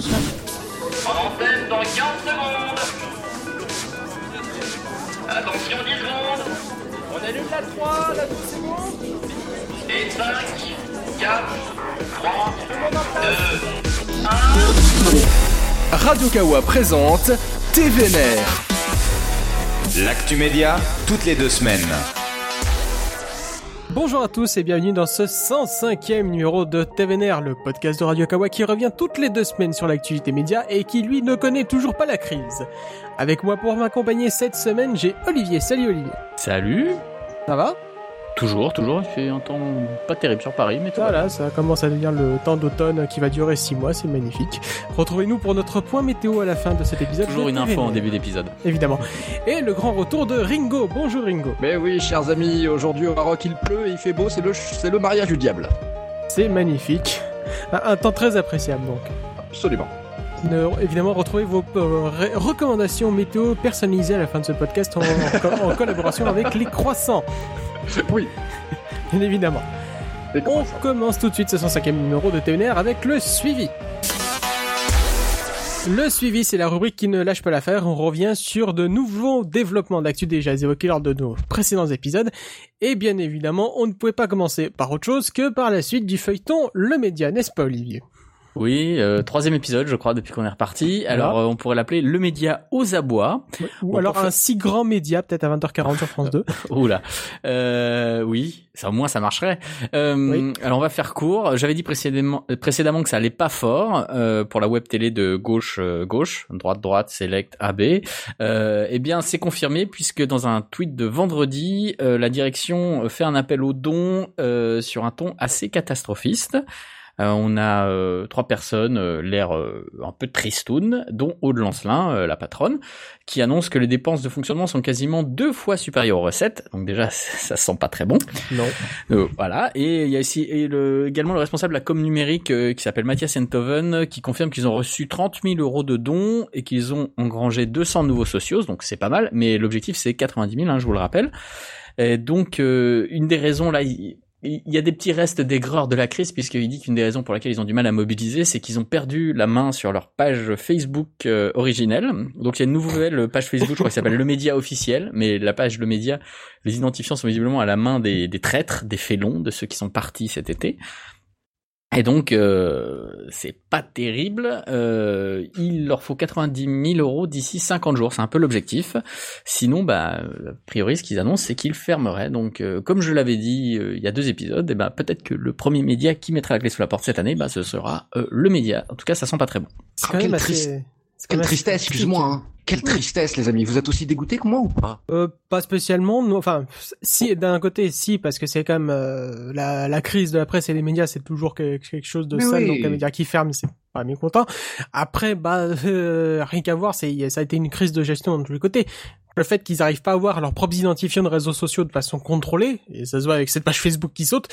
En antenne dans 15 secondes. Attention 10 secondes. On allume la 3, la 2 secondes. Et 5, 4, 3, 2, 1. Radio Kawa présente TVNR. L'actu média, toutes les deux semaines. Bonjour à tous et bienvenue dans ce 105e numéro de TVNR, le podcast de Radio Kawa qui revient toutes les deux semaines sur l'actualité média et qui lui ne connaît toujours pas la crise. Avec moi pour m'accompagner cette semaine, j'ai Olivier. Salut Olivier. Salut Ça va? Toujours, toujours, il fait un temps pas terrible sur Paris, mais tout va Voilà, ça commence à devenir le temps d'automne qui va durer 6 mois, c'est magnifique. Retrouvez-nous pour notre point météo à la fin de cet épisode. Toujours une info en début d'épisode. Évidemment. Et le grand retour de Ringo. Bonjour Ringo. Mais oui, chers amis, aujourd'hui au Maroc il pleut et il fait beau, c'est le, c'est le mariage du diable. C'est magnifique. Un, un temps très appréciable donc. Absolument. Ne- évidemment, retrouvez vos euh, ré- recommandations météo personnalisées à la fin de ce podcast en, en co- en collaboration avec les croissants, Oui. bien évidemment. On commence tout de suite ce 105e numéro de TNR avec le suivi. Le suivi, c'est la rubrique qui ne lâche pas l'affaire. On revient sur de nouveaux développements d'actu déjà évoqués lors de nos précédents épisodes. Et bien évidemment, on ne pouvait pas commencer par autre chose que par la suite du feuilleton Le Média, n'est-ce pas Olivier? Oui, euh, troisième épisode, je crois, depuis qu'on est reparti. Alors, euh, on pourrait l'appeler le média aux abois. Ou Bon, alors un si grand média, peut-être à 20h40 sur France 2. Oula. Euh, oui, ça au moins ça marcherait. Euh, Oui. Alors on va faire court. J'avais dit précédemment, euh, précédemment que ça allait pas fort euh, pour la web télé de gauche gauche, droite droite, select AB. Euh, eh bien c'est confirmé puisque dans un tweet de vendredi, euh, la direction fait un appel aux dons euh, sur un ton assez catastrophiste. Euh, on a euh, trois personnes, euh, l'air euh, un peu tristoun, dont Aude Lancelin, euh, la patronne, qui annonce que les dépenses de fonctionnement sont quasiment deux fois supérieures aux recettes. Donc déjà, ça sent pas très bon. Non. Euh, voilà. Et il y a ici et le, également le responsable de la com numérique euh, qui s'appelle Mathias Enthoven qui confirme qu'ils ont reçu 30 000 euros de dons et qu'ils ont engrangé 200 nouveaux socios. Donc c'est pas mal. Mais l'objectif c'est 90 000, hein, je vous le rappelle. Et donc euh, une des raisons là. il- il y a des petits restes d'aigreur de la crise puisqu'il dit qu'une des raisons pour laquelle ils ont du mal à mobiliser, c'est qu'ils ont perdu la main sur leur page Facebook euh, originelle. Donc il y a une nouvelle page Facebook, je crois, qui s'appelle Le Média officiel, mais la page Le Média, les identifiants sont visiblement à la main des, des traîtres, des félons, de ceux qui sont partis cet été. Et donc, euh, c'est pas terrible. Euh, il leur faut 90 000 euros d'ici 50 jours. C'est un peu l'objectif. Sinon, bah, a priori, ce qu'ils annoncent, c'est qu'ils fermeraient. Donc, euh, comme je l'avais dit euh, il y a deux épisodes, et ben peut-être que le premier média qui mettra la clé sous la porte cette année, bah, ce sera euh, le média. En tout cas, ça sent pas très bon. C'est Ah, quand même quelle assez... triste- tristesse, excuse-moi. Hein. Quelle tristesse, les amis. Vous êtes aussi dégoûtés que moi ou pas? Euh, pas spécialement. non. Enfin, si d'un côté, si parce que c'est quand même euh, la, la crise de la presse et les médias, c'est toujours que- quelque chose de Mais sale. oui. Donc un média qui ferme, c'est pas mécontent. Après, bah euh, rien qu'à voir, c'est ça a été une crise de gestion de tous les côtés. Le fait qu'ils arrivent pas à avoir leurs propres identifiants de réseaux sociaux de façon contrôlée, et ça se voit avec cette page Facebook qui saute,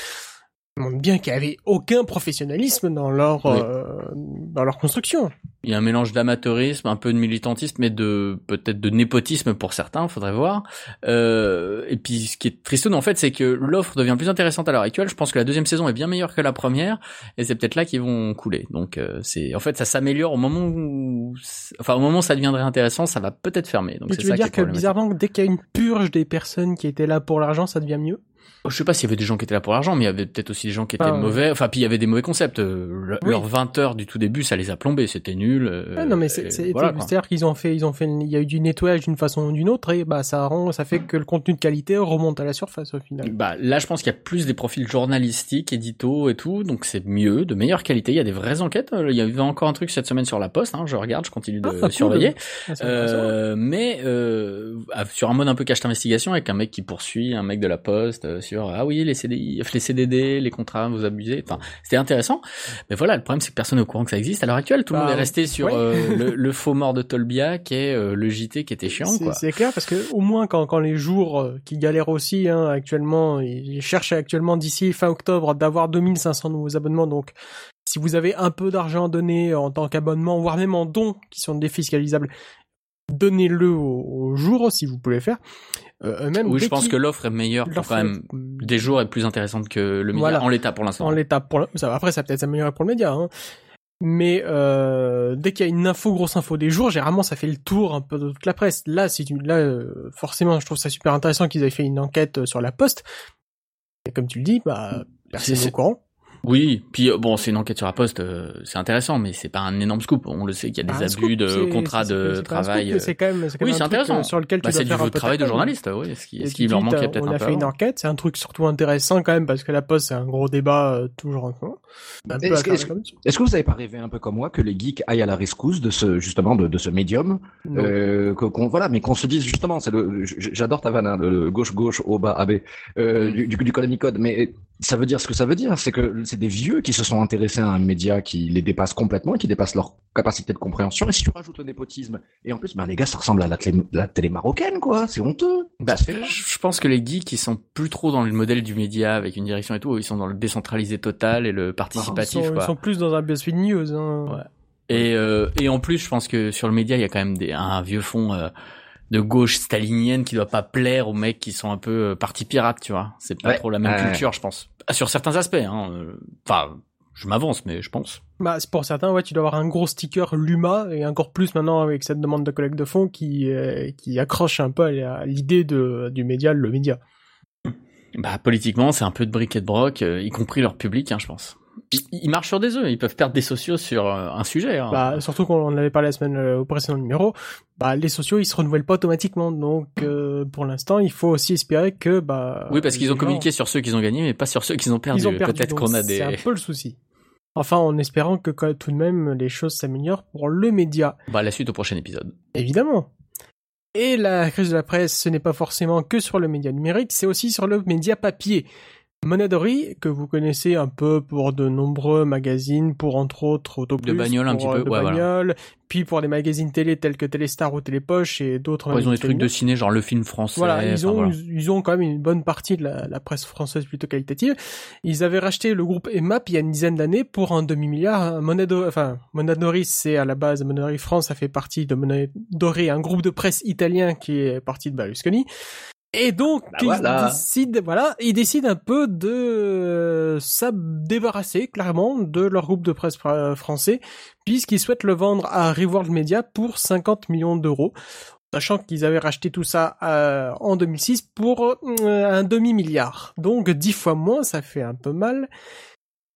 montre bien qu'il y avait aucun professionnalisme dans leur Oui. euh, dans leur construction. Il y a un mélange d'amateurisme, un peu de militantisme, mais de peut-être de népotisme pour certains, faudrait voir. Euh, et puis ce qui est triste en fait, c'est que l'offre devient plus intéressante à l'heure actuelle. Je pense que la deuxième saison est bien meilleure que la première, et c'est peut-être là qu'ils vont couler. Donc euh, c'est en fait ça s'améliore au moment où, enfin au moment où ça deviendrait intéressant, ça va peut-être fermer. Donc c'est tu veux ça qui est dire que bizarrement, dès qu'il y a une purge des personnes qui étaient là pour l'argent, ça devient mieux? Je sais pas s'il y avait des gens qui étaient là pour l'argent, mais il y avait peut-être aussi des gens qui étaient Ah, ouais. mauvais. Enfin, puis il y avait des mauvais concepts. Euh, le- Oui. Leurs 20 heures du tout début, ça les a plombés. C'était nul. euh, Ouais, non mais c'est voilà, c'est-à-dire qu'ils ont fait ils ont fait il y a eu du nettoyage d'une façon ou d'une autre et bah ça rend ça fait que le contenu de qualité remonte à la surface au final. Bah là, je pense qu'il y a plus des profils journalistiques, édito et tout, donc c'est mieux, de meilleure qualité. Il y a des vraies enquêtes. Euh, Il y avait encore un truc cette semaine sur la Poste. Hein, je regarde, je continue de Ah, surveiller. Ah, intéressant. Euh, mais euh, ah, sur un mode un peu cache d'investigation avec un mec qui poursuit un mec de la Poste sur ah oui les CDI, les CDD, les contrats, vous abusez. Enfin, c'était intéressant. Mais voilà, le problème c'est que personne n'est au courant que ça existe à l'heure actuelle. Tout le Bah, monde est resté sur ouais. euh, le, le faux mort de Tolbia, qui est euh, le JT qui était chiant. C'est- clair parce que au moins quand, quand les jours euh, qui galèrent aussi hein, actuellement, ils cherchent actuellement d'ici fin octobre d'avoir 2500 nouveaux abonnements. Donc si vous avez un peu d'argent à donner en tant qu'abonnement, voire même en dons qui sont défiscalisables, donnez-le au, au jour si vous pouvez le faire. Euh, même Oui, je pense que l'offre est meilleure pour quand même des jours est plus intéressante que le média Voilà. en l'état pour l'instant. en l'état pour le- ça, après ça peut-être s'améliorer pour le média hein. Mais euh, dès qu'il y a une info, grosse info des jours, généralement ça fait le tour un peu de toute la presse. Là, si tu, là, euh, forcément, je trouve ça super intéressant qu'ils aient fait une enquête euh, sur la Poste. Et comme tu le dis, bah, personne C'est- n'est au courant. Oui, puis euh, bon, c'est une enquête sur la poste, euh, c'est intéressant, mais c'est pas un énorme scoop. On le sait qu'il y a des Un abus scoop, de contrats de travail. mais C'est quand même, c'est quand Oui, c'est intéressant. euh, sur lequel Bah, tu c'est dois du faire un peu travail de journaliste, oui. Ce qui, Et ce tu qui leur manquait peut-être On un a peu. fait une enquête, c'est un truc surtout intéressant quand même parce que la Poste c'est un gros débat euh, toujours en peu Est-ce que- est-ce. Est-ce vous avez pas rêvé un peu comme moi que les geeks aillent à la rescousse de ce justement de, de ce médium euh, qu'on voilà mais qu'on se dise justement c'est le j'adore ta vanne hein, le gauche gauche haut bas AB euh, Mm. du, du, du Code mais ça veut dire ce que ça veut dire c'est que c'est des vieux qui se sont intéressés à un média qui les dépasse complètement qui dépasse leur capacité de compréhension et si tu rajoutes le népotisme et en plus ben les gars ça ressemble à la télé, la télé marocaine quoi c'est honteux Bah, je je pense que les geeks, ils sont plus trop dans le modèle du média avec une direction et tout. Ils sont dans le décentralisé total et le Ils participatif, sont, ils quoi. sont plus dans un BuzzFeed News. Hein. Ouais. Et, euh, et en plus, je pense que sur le média, il y a quand même des, un vieux fond euh, de gauche stalinienne qui doit pas plaire aux mecs qui sont un peu euh, parti pirate, tu vois. C'est pas Ouais. trop la même Ouais. culture, je pense. Ah, Sur certains aspects, hein. euh, Enfin, je m'avance, mais je pense. Bah, c'est pour certains, ouais, tu dois avoir un gros sticker Luma et encore plus maintenant avec cette demande de collecte de fonds qui euh, qui accroche un peu à l'idée de du média, le média. Bah, politiquement, c'est un peu de bric et de broc, euh, y compris leur public, hein, je pense. Ils, marchent sur des œufs, ils peuvent perdre des sociaux sur euh, un sujet. Hein. Bah, surtout qu'on en avait parlé la semaine euh, au précédent numéro, bah les sociaux ils se renouvellent pas automatiquement, donc euh, pour l'instant il faut aussi espérer que bah oui, parce qu'ils ont gens- communiqué sur ceux qu'ils ont gagnés, mais pas sur ceux qu'ils ont perdu. perdu. Peut-être qu'on a C'est un des. peu le souci. Enfin, en espérant que quand- tout de même les choses s'améliorent pour le média. Bah, la suite au prochain épisode. Évidemment. Et la crise de la presse, ce n'est pas forcément que sur le média numérique, c'est aussi sur le média papier. Monadori, que vous connaissez un peu pour de nombreux magazines, pour entre autres Autoplus, De bagnole un petit euh, peu, de ouais, voilà. bagnole, puis pour des magazines télé tels que Téléstar ou Télépoche et d'autres. Ouais, ils ont des trucs de ciné, genre le film français. Voilà, ils ont, voilà. ils, ils ont quand même une bonne partie de la, la presse française plutôt qualitative. Ils avaient racheté le groupe EMAP il y a une dizaine d'années pour un demi-milliard. Monado, enfin, Monadori, c'est à la base, Monadori France, ça fait partie de Monadori, un groupe de presse italien qui est parti de Berlusconi. Et donc, Bah ils voilà. décident, voilà, ils décident un peu de euh, ça débarrasser clairement de leur groupe de presse euh, français, puisqu'ils souhaitent le vendre à Reworld Media pour 50 millions d'euros sachant qu'ils avaient racheté tout ça euh, en 2006 pour euh, un demi-milliard. Donc dix fois moins, ça fait un peu mal.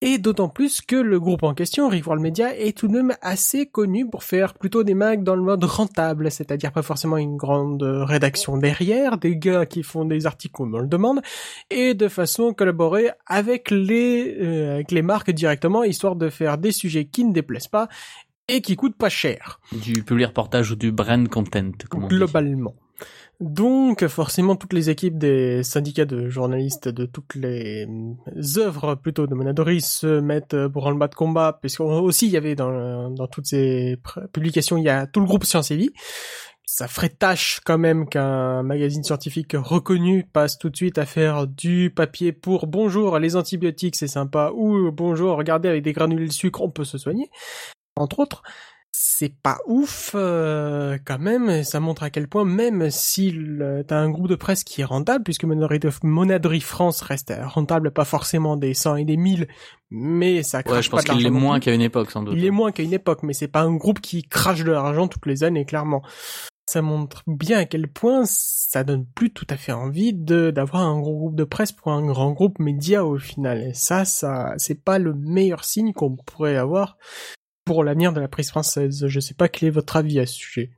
Et d'autant plus que le groupe en question, Reworld Media, est tout de même assez connu pour faire plutôt des mags dans le mode rentable, c'est-à-dire pas forcément une grande rédaction derrière, des gars qui font des articles comme on le demande, et de façon collaborer avec les, euh, avec les marques directement, histoire de faire des sujets qui ne déplaisent pas et qui coûtent pas cher Du public reportage ou du brand content, comme on dit. Donc, forcément, toutes les équipes des syndicats de journalistes de toutes les euh, œuvres plutôt de Monadori se mettent euh, pour le bas de combat, parce aussi il y avait dans, dans toutes ces publications, il y a tout le groupe Science et Vie. Ça ferait tâche quand même qu'un magazine scientifique reconnu passe tout de suite à faire du papier pour bonjour les antibiotiques c'est sympa ou bonjour regardez avec des granulés de sucre on peut se soigner entre autres c'est pas ouf euh, quand même, ça montre à quel point même si le- t'as un groupe de presse qui est rentable, puisque Monaderie, de- Monaderie France reste rentable, pas forcément des 100 et des 1000, mais ça crache Ouais, je pas pense qu'il est moins qu'à une époque, sans doute. Il est moins qu'à une époque, mais c'est pas un groupe qui crache de l'argent toutes les années, clairement. Ça montre bien à quel point ça donne plus tout à fait envie de d'avoir un gros groupe de presse pour un grand groupe média au final. Et ça, ça, c'est pas le meilleur signe qu'on pourrait avoir pour l'avenir de la presse française. Je sais pas quel est votre avis à ce sujet.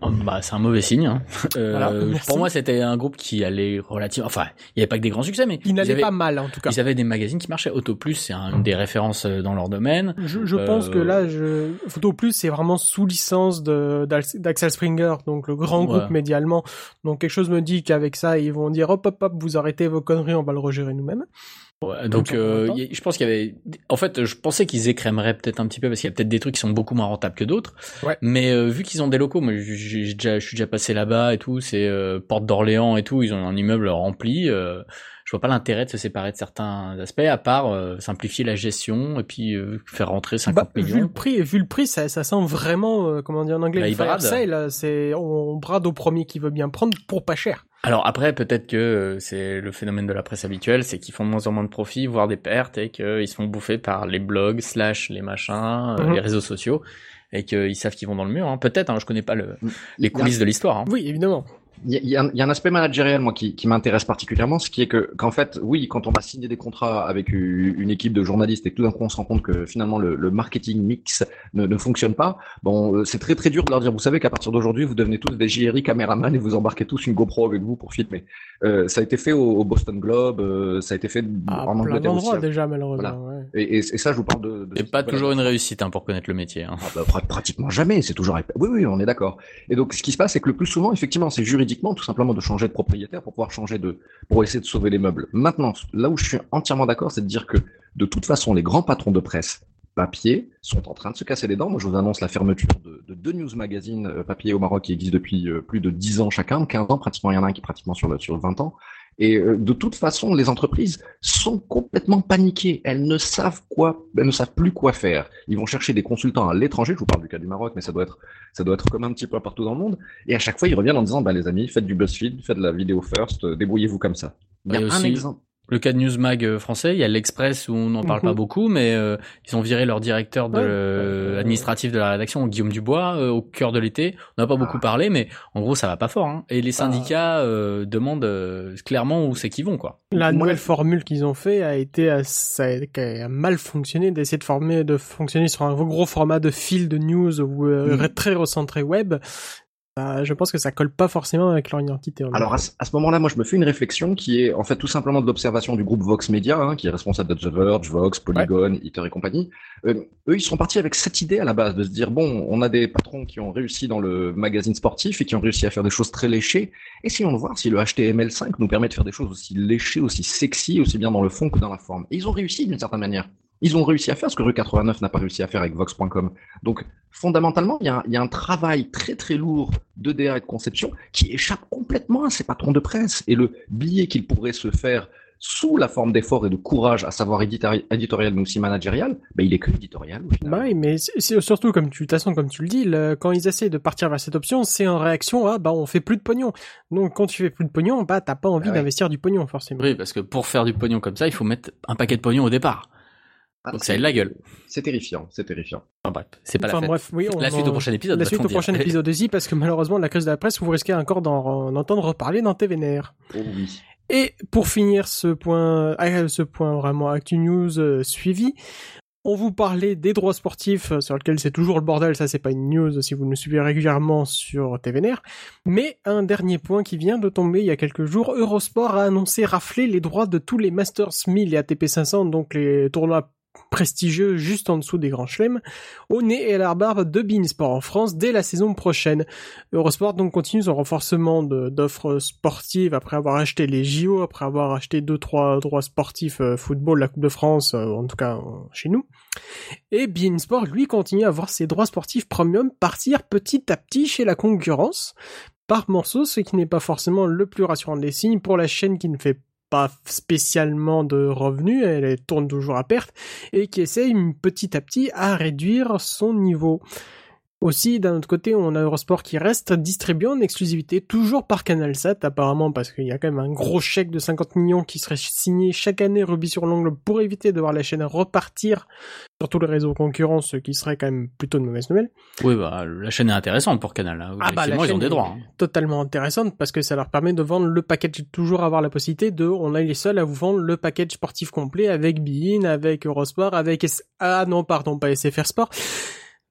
Oh, Bah, c'est un mauvais signe. Hein. Euh, Voilà, pour moi, c'était un groupe qui allait relativement. Enfin, il n'y avait pas que des grands succès, mais Il n'allait pas mal en tout cas. ils avaient des magazines qui marchaient. Autoplus, c'est un- une des références euh, dans leur domaine. Je, je pense Euh, que là, je... Photo Plus, c'est vraiment sous licence de d'Axel Springer, donc le grand Ouais. groupe média allemand. Donc quelque chose me dit qu'avec ça, ils vont dire hop hop hop, vous arrêtez vos conneries, on va le regérer nous-mêmes. Ouais, donc, euh, y- je pense qu'il y avait. En fait, je pensais qu'ils écrémeraient peut-être un petit peu parce qu'il y a peut-être des trucs qui sont beaucoup moins rentables que d'autres. Ouais. Mais euh, vu qu'ils ont des locaux, moi, j'ai- déjà, je suis déjà passé là-bas et tout. C'est euh, Porte d'Orléans et tout. Ils ont un immeuble rempli. euh, je vois pas l'intérêt de se séparer de certains aspects, à part euh, simplifier la gestion et puis euh, faire rentrer 50 Bah, vu millions. le prix, vu le prix, ça, ça sent vraiment, euh, comment dire en anglais, Bah, là, c'est on brade au premier qui veut bien prendre pour pas cher. Alors après, peut-être que euh, c'est le phénomène de la presse habituelle, c'est qu'ils font de moins en moins de profits, voire des pertes, et qu'ils se font bouffer par les blogs, slash les machins, euh, Mhm. les réseaux sociaux, et qu'ils savent qu'ils vont dans le mur. Hein. Peut-être, hein, je connais pas le, les coulisses de l'histoire. Hein. Oui, évidemment. Il y, y a un- il y a un aspect managériel, moi, qui, qui m'intéresse particulièrement, ce qui est que, qu'en fait, oui, quand on va signer des contrats avec une équipe de journalistes et que tout d'un coup on se rend compte que finalement le, le marketing mix ne, ne fonctionne pas, bon, euh, c'est très très dur de leur dire, vous savez qu'à partir d'aujourd'hui, vous devenez tous des JRI caméramans et vous embarquez tous une GoPro avec vous pour filmer. Euh, ça a été fait au, au Boston Globe, euh, ça a été fait À en plein Angleterre aussi. d'endroits déjà, malheureusement. ouais. Et, et, et ça, je vous parle de. de Et pas toujours une réussite hein, pour connaître le métier. Hein. ah bah, pra- pratiquement jamais, c'est toujours. Oui, oui, on est d'accord. Et donc, ce qui se passe, c'est que le plus souvent, effectivement, c'est tout simplement de changer de propriétaire pour pouvoir changer de, pour essayer de sauver les meubles. Maintenant, là où je suis entièrement d'accord, c'est de dire que de toute façon, les grands patrons de presse papier sont en train de se casser les dents. Moi, je vous annonce la fermeture de, de deux news magazines euh, papier au Maroc qui existent depuis euh, plus de 10 ans chacun, 15 ans pratiquement. Il y en a un qui est pratiquement sur sur le 20 ans. Et euh, de toute façon, les entreprises sont complètement paniquées. Elles ne savent quoi, elles ne savent plus quoi faire. Ils vont chercher des consultants à l'étranger. Je vous parle du cas du Maroc, mais ça doit être, ça doit être comme un petit peu partout dans le monde. Et à chaque fois, ils reviennent en disant, bah, les amis, faites du BuzzFeed, faites de la vidéo first, euh, débrouillez-vous comme ça. Il y a un exemple. Le cas de Newsmag euh, français, il y a l'Express où on n'en parle Mhm. pas beaucoup, mais euh, ils ont viré leur directeur de, Ouais. euh, administratif de la rédaction, Guillaume Dubois, euh, au cœur de l'été. On n'a pas beaucoup Ah. parlé, mais en gros, ça va pas fort. Hein. Et les syndicats euh, demandent euh, clairement où c'est qu'ils vont, quoi. La nouvelle formule qu'ils ont fait a été à- ça a, mal fonctionné d'essayer de former de fonctionner sur un gros format de fil de news ou euh, Mhm. très recentré web. Ça, je pense que ça colle pas forcément avec leur identité. en Alors à ce, moment-là, moi, je me fais une réflexion qui est en fait tout simplement de l'observation du groupe Vox Media, hein, qui est responsable de The Verge, Vox, Polygon, Hitter et compagnie. Euh, eux, ils sont partis avec cette idée à la base de se dire bon, on a des patrons qui ont réussi dans le magazine sportif et qui ont réussi à faire des choses très léchées. Essayons de voir si le HTML5 nous permet de faire des choses aussi léchées, aussi sexy, aussi bien dans le fond que dans la forme. Et ils ont réussi d'une certaine manière. Ils ont réussi à faire ce que Rue 89 n'a pas réussi à faire avec Vox.com. Donc, fondamentalement, il y, a un, il y a un travail très très lourd de DA et de conception qui échappe complètement à ces patrons de presse. Et le billet qu'ils pourraient se faire sous la forme d'effort et de courage, à savoir éditori- éditorial mais aussi managérial, ben, il est que éditorial au final. Bah oui, mais c'est surtout comme tu, de toute façon, comme tu le dis, le- quand ils essaient de partir vers cette option, c'est en réaction à bah on fait plus de pognon. Donc quand tu fais plus de pognon, bah t'as pas envie Ah ouais. d'investir du pognon forcément. Oui, parce que pour faire du pognon comme ça, il faut mettre un paquet de pognon au départ. Ah, Donc ça c'est- a de la gueule. C'est terrifiant, c'est terrifiant. Enfin bref, c'est pas Enfin la fête. bref, oui, on La suite en- au prochain épisode. La suite au dire. prochain épisode aussi, parce que malheureusement la crise de la presse, vous risquez encore d'en en entendre reparler dans TVNR. Oh oui. Et pour finir ce point, ah, ce point vraiment Actu News euh, suivi, on vous parlait des droits sportifs euh, sur lesquels c'est toujours le bordel, ça c'est pas une news si vous nous suivez régulièrement sur TVNR. Mais un dernier point qui vient de tomber il y a quelques jours, Eurosport a annoncé rafler les droits de tous les Masters 1000 et ATP 500, donc les tournois prestigieux juste en dessous des grands chelems, au nez et à la barbe de Beansport en France dès la saison prochaine. Eurosport donc continue son renforcement d'offres sportives après avoir acheté les JO, après avoir acheté deux trois droits sportifs euh, football, la Coupe de France, euh, en tout cas euh, chez nous. Et Beansport lui continue à voir ses droits sportifs premium partir petit à petit chez la concurrence par morceaux, ce qui n'est pas forcément le plus rassurant des signes pour la chaîne qui ne fait pas spécialement de revenus, elle tourne toujours à perte, et qui essaye petit à petit à réduire son niveau. Aussi, d'un autre côté, on a Eurosport qui reste distribué en exclusivité, toujours par CanalSat, apparemment, parce qu'il y a quand même un gros chèque de 50 millions qui serait signé chaque année, rubis sur l'ongle, pour éviter de voir la chaîne repartir sur tous les réseaux concurrents, ce qui serait quand même plutôt de mauvaise nouvelle. Oui, bah, la chaîne est intéressante pour Canal. Hein. Ah bah, la ils ont des droits. hein. Totalement intéressante, parce que ça leur permet de vendre le package, toujours avoir la possibilité de, on est les seuls à vous vendre le package sportif complet avec Bein, avec Eurosport, avec S... ah non, pardon, pas SFR Sport.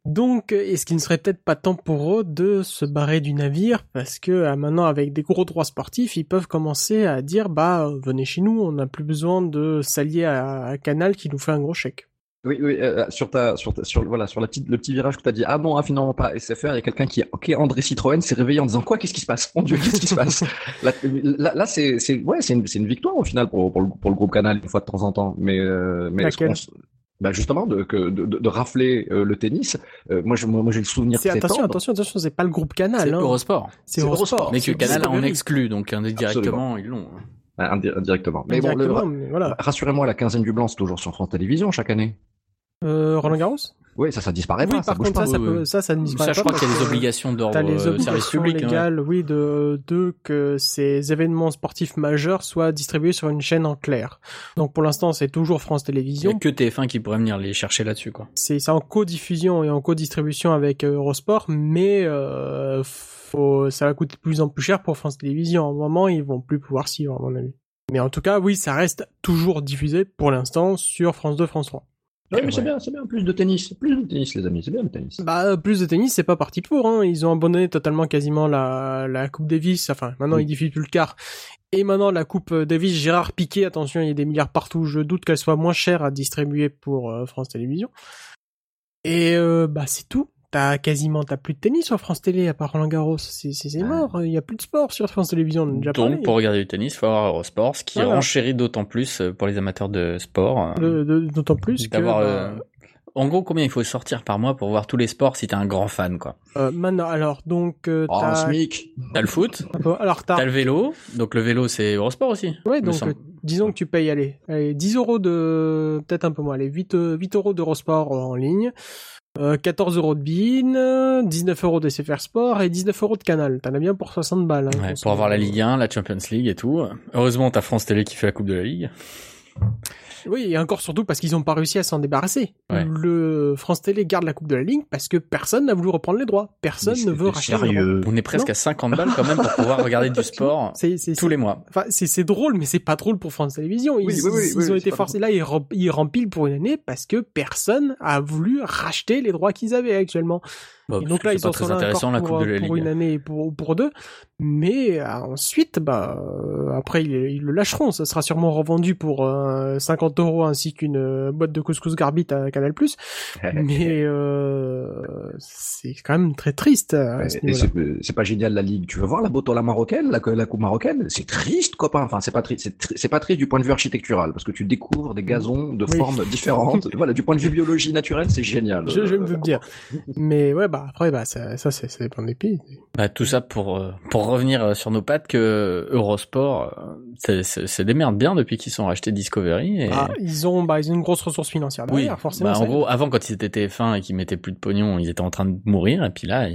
Donc, euh, est-ce qu'il ne serait peut-être pas temps pour eux de se barrer du navire? Parce que euh, maintenant avec des gros droits sportifs, ils peuvent commencer à dire bah euh, venez chez nous, on n'a plus besoin de s'allier à, à Canal qui nous fait un gros chèque. Oui, oui, euh, sur ta, sur ta, sur voilà, sur la petite, le petit virage que tu as dit, ah non, ah, finalement pas SFR, il y a quelqu'un qui, ok, André Citroën s'est réveillé en disant quoi, qu'est-ce qui se passe? Mon Dieu, qu'est-ce qui se passe? Là, là, là, c'est, c'est, ouais, c'est une, c'est une victoire au final pour, pour, le, pour le groupe Canal une fois de temps en temps, mais, euh, mais bah justement de, que, de, de, de rafler euh, le tennis. Euh, moi, je, moi, moi, j'ai le souvenir. C'est attention, tendre. attention, attention, c'est pas le groupe Canal, C'est hein. Eurosport. c'est Eurosport. Eurosport. Mais que Canal en Discovery. exclut, donc indirectement, ils l'ont. hein. Ah, indi- indirectement. Mais bon, le- mais voilà. rassurez-moi, la quinzaine du blanc, c'est toujours sur France Télévisions chaque année. Euh, Roland Garros? Oui, ça, ça disparaît oui, pas, par contre, pas. ça, ça, peut, ça, ça ne disparaît Ça, je pas crois qu'il y a des obligations d'ordre T'as les euh, service obligations public. hein. légales, oui, de, de que ces événements sportifs majeurs soient distribués sur une chaîne en clair. Donc pour l'instant, c'est toujours France Il y a Télévisions. que TF1 qui pourrait venir les chercher là-dessus, quoi. C'est c'est en co-diffusion et en co-distribution avec euh, Eurosport, mais euh, faut, ça va coûter de plus en plus cher pour France Télévisions. À un moment, ils vont plus pouvoir suivre, à mon avis. Mais en tout cas, oui, ça reste toujours diffusé pour l'instant sur France 2, France 3. Oui, mais c'est bien, c'est bien, plus de tennis, plus de tennis, les amis, c'est bien le tennis. Bah plus de tennis, c'est pas parti pour. Hein. Ils ont abandonné totalement quasiment la, la Coupe Davis. Enfin, maintenant Oui. ils diffusent plus le quart. Et maintenant la Coupe Davis, Gérard Piquet, attention, il y a des milliards partout. Je doute qu'elle soit moins chère à distribuer pour euh, France Télévisions. Et euh, bah c'est tout. T'as quasiment t'as plus de tennis sur France Télé à part Roland Garros. C'est mort. Il y a plus de sport sur France Télévisions. On a déjà Donc, parlé. pour regarder du tennis, il faut avoir Eurosport, ce qui Voilà. renchérit d'autant plus euh, pour les amateurs de sport. euh, D'autant plus que bah, euh, En gros, combien il faut sortir par mois pour voir tous les sports si t'es un grand fan, quoi euh, maintenant alors donc euh, Oh, t'as SMIC. T'as le foot, alors t'as le vélo, donc le vélo c'est Eurosport aussi. Ouais, donc euh, disons que tu payes allez, allez 10 euros de peut-être un peu moins, allez 8 euh, 8 euros d'Eurosport en ligne, euh, 14 euros de euh, 19 euros de SFR Sport et 19 euros de Canal. T'en as bien pour 60 balles. hein, Ouais, pour avoir la. Ligue 1, la Champions League et tout. Heureusement, t'as France Télé qui fait la Coupe de la Ligue. Oui, et encore surtout parce qu'ils ont pas réussi à s'en débarrasser. Ouais. Le France Télé garde la Coupe de la Ligue parce que personne n'a voulu reprendre les droits. Personne ne veut racheter les droits. sérieux. On est presque Non. à 50 balles quand même pour pouvoir regarder du sport tous les mois. Enfin, c'est drôle, mais c'est pas drôle pour France Télévisions. Ils, Oui, oui, oui, ils ont été forcés là, ils, rem- ils rempilent pour une année parce que personne a voulu racheter les droits qu'ils avaient actuellement. Bon, Et parce donc là, ils très sont là intéressant encore la pour, Coupe de la pour Ligue. une année et pour, pour deux. Mais euh, ensuite, bah, euh, après, ils, ils le lâcheront. Ça sera sûrement revendu pour euh, 50 euros ainsi qu'une euh, boîte de couscous Garbit à Canal+. Mais euh, c'est quand même très triste niveau-là. c'est pas génial la ligue. Tu veux voir la Botola marocaine, la, la coupe marocaine? C'est triste, copain. Enfin, c'est pas triste. C'est pas triste du point de vue architectural parce que tu découvres des gazons de Oui. formes différentes. voilà, du point de vue biologie naturelle, c'est génial. Je, je me bien. Mais ouais, bah après, bah ça, ça c'est dépend des pays. Bah, tout ça pour euh, pour revenir euh, sur nos pattes que Eurosport, euh, c'est- des merdes bien depuis qu'ils sont rachetés Discovery. Et... Ah, ils ont, bah, ils ont une grosse ressource financière oui, forcément. bah, en gros, avant quand ils étaient TF1 et qu'ils mettaient plus de pognon, ils étaient en train de mourir. Et puis là,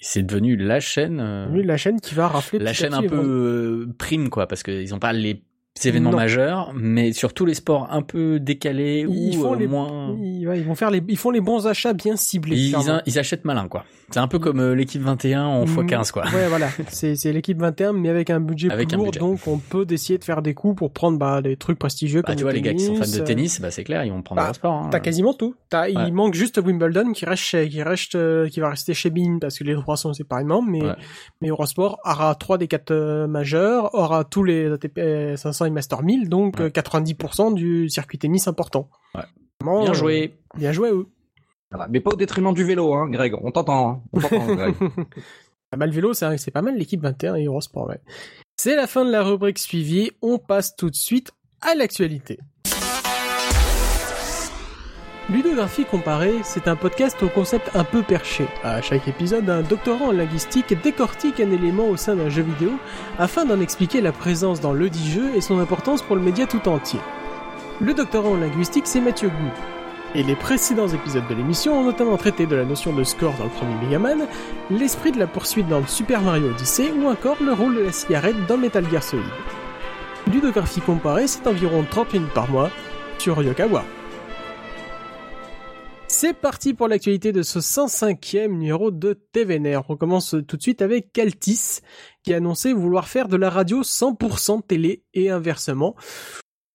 c'est devenu la chaîne, euh, Oui, la chaîne qui va rafler. la chaîne un peu euh, prime quoi, parce qu'ils ont pas les événements Non. majeurs, mais sur tous les sports un peu décalés Ils ou font euh, les- moins. Ils, ouais, ils vont faire les, ils font les bons achats bien ciblés. Ils, achètent malin quoi. C'est un peu comme euh, l'équipe 21 en Mm. x15 quoi. Ouais, voilà. C'est, c'est l'équipe 21, mais avec un budget Avec plus un lourd, budget. donc on peut essayer de faire des coups pour prendre, bah, des trucs prestigieux Bah, comme tu vois les gars qui sont fans de euh, tennis, bah c'est clair, ils vont prendre bah, un sport. hein. T'as quasiment tout. T'as, Ouais. il manque juste Wimbledon qui reste chez, qui reste, euh, qui va rester chez Bein parce que les droits sont séparément, mais, Ouais. mais Eurosport aura trois des quatre majeurs, aura tous les ATP 500 et Master 1000, donc Ouais. euh, 90% du circuit tennis important. Ouais. Vraiment, Bien euh, joué. Bien joué à eux. Mais pas au détriment du vélo, hein, Greg. On t'entend. Hein. Ah bah, le vélo, c'est c'est pas mal l'équipe 21 et Eurosport, ouais. C'est la fin de la rubrique suivie. On passe tout de suite à l'actualité. Ludographie comparée, c'est un podcast au concept un peu perché. À chaque épisode, un doctorant en linguistique décortique un élément au sein d'un jeu vidéo afin d'en expliquer la présence dans le dit jeu et son importance pour le média tout entier. Le doctorant en linguistique, c'est Mathieu Gou. Et les précédents épisodes de l'émission ont notamment traité de la notion de score dans le premier Megaman, l'esprit de la poursuite dans le Super Mario Odyssey ou encore le rôle de la cigarette dans Metal Gear Solid. Ludographie comparée, c'est environ 30 minutes par mois sur Yokawa. C'est parti pour l'actualité de ce 105e numéro de TVNR. On commence tout de suite avec Caltis, qui a annoncé vouloir faire de la radio 100% télé et inversement.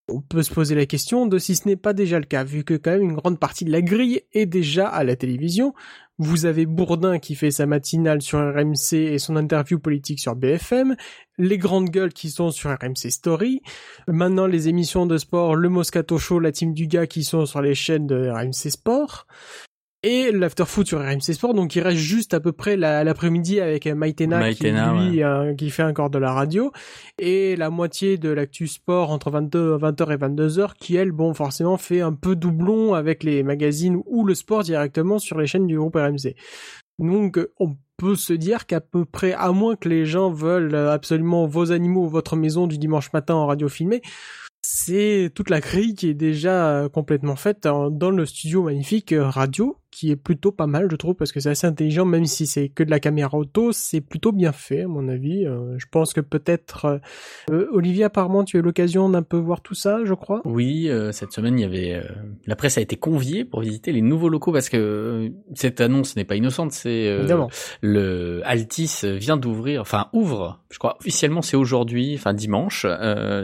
On peut se poser la question de si ce n'est pas déjà le cas, vu que quand même une grande partie de la grille est déjà à la télévision. Vous avez Bourdin qui fait sa matinale sur RMC et son interview politique sur BFM, les grandes gueules qui sont sur RMC Story, maintenant les émissions de sport, le Moscato Show, la team du qui sont sur les chaînes de RMC Sport, et l'afterfoot sur RMC Sport, donc il reste juste à peu près la- l'après-midi avec Maïtena, Maïtena, qui lui euh, qui fait encore de la radio. Et la moitié de l'actu sport entre 22 20h et 22h qui elle bon forcément fait un peu doublon avec les magazines ou le sport directement sur les chaînes du groupe RMC. Donc on peut se dire qu'à peu près à moins que les gens veulent absolument vos animaux ou votre maison du dimanche matin en radio filmée, c'est toute la grille qui est déjà euh, complètement faite dans le studio magnifique euh, radio qui est plutôt pas mal, je trouve, parce que c'est assez intelligent, même si c'est que de la caméra auto, c'est plutôt bien fait, à mon avis. Euh, je pense que peut-être, euh, euh, Olivier, apparemment, tu as eu l'occasion d'un peu voir tout ça, je crois. Oui, euh, cette semaine, il y avait la presse a été conviée pour visiter les nouveaux locaux parce que cette annonce n'est pas innocente. C'est le Altis vient d'ouvrir, enfin ouvre, je crois officiellement c'est aujourd'hui, enfin dimanche,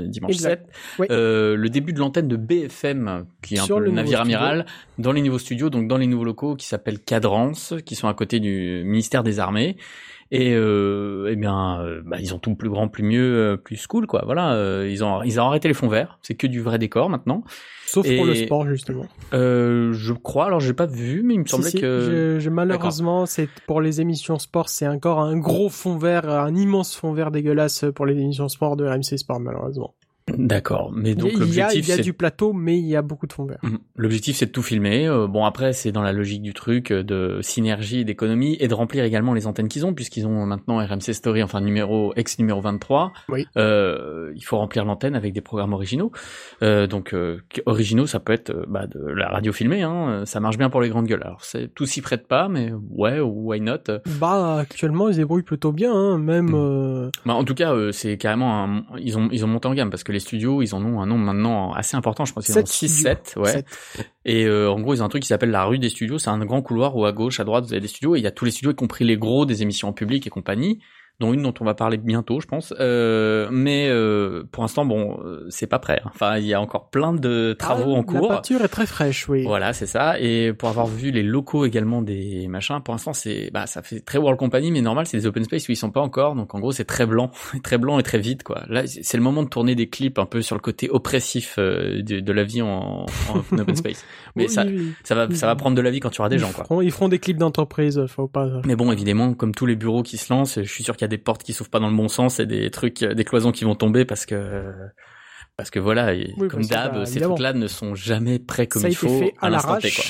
dimanche Exact. 7, Oui. euh, le début de l'antenne de BFM, qui est un Sur peu le navire studio. amiral, dans les nouveaux studios, donc dans les nouveaux locaux qui s'appellent Cadrance, qui sont à côté du ministère des Armées. Et euh, eh bien, euh, bah, ils ont tout plus grand, plus mieux, euh, plus cool, quoi. Voilà, ils ont ils ont arrêté les fonds verts. C'est que du vrai décor maintenant. Sauf pour le sport, justement. Euh, je crois, alors j'ai pas vu, mais il me Si, semblait si, que. je- je- malheureusement, c'est pour les émissions sport, c'est encore un gros fond vert, un immense fond vert dégueulasse pour les émissions sport de RMC Sport, malheureusement. D'accord, mais donc il y a, il l'objectif y a du plateau, mais il y a beaucoup de fond vert. Mhm. L'objectif, c'est de tout filmer. Euh, bon, après, c'est dans la logique du truc euh, de synergie d'économie et de remplir également les antennes qu'ils ont, puisqu'ils ont maintenant RMC Story, enfin numéro ex numéro 23. Oui. Euh, il faut remplir l'antenne avec des programmes originaux. Euh, donc, euh, originaux, ça peut être bah, de la radio filmée. Hein, ça marche bien pour les grandes gueules. Alors, c'est tout s'y prête pas, mais ouais, why not? Bah, actuellement, ils débrouillent plutôt bien, hein, même, euh, Bah, en tout cas, c'est carrément un... ils ont ils ont monté en gamme parce que les studios, ils en ont un nombre maintenant assez important. Je pense qu'ils en ont Sept 6 studios. 7, ouais. Et euh, en gros, ils ont un truc qui s'appelle la rue des studios. C'est un grand couloir où à gauche, à droite, vous avez des studios. Et il y a tous les studios, y compris les gros des émissions en public et compagnie, dont une dont on va parler bientôt, je pense. Euh, mais euh, pour l'instant, bon, euh, c'est pas prêt. hein. Enfin, il y a encore plein de travaux Ah, en cours. La peinture est très fraîche, oui. Voilà, c'est ça. Et pour avoir vu les locaux également des machins, pour l'instant, c'est, bah, ça fait très World Company, mais normal, c'est des open space où ils sont pas encore. Donc, en gros, c'est très blanc, très blanc et très vide, quoi. Là, c'est le moment de tourner des clips un peu sur le côté oppressif euh, de, de la vie en, en open space. Mais Oui, ça, oui. ça va, ça va prendre de la vie quand tu auras des ils gens, quoi. feront, ils feront des clips d'entreprise, faut pas. Mais bon, évidemment, comme tous les bureaux qui se lancent, je suis sûr qu'il y a des portes qui s'ouvrent pas dans le bon sens et des trucs, des cloisons qui vont tomber parce que, parce que voilà, et Oui, comme d'hab, bah, ces trucs-là ne sont jamais prêts comme ça a il été faut fait à l'instant T, quoi.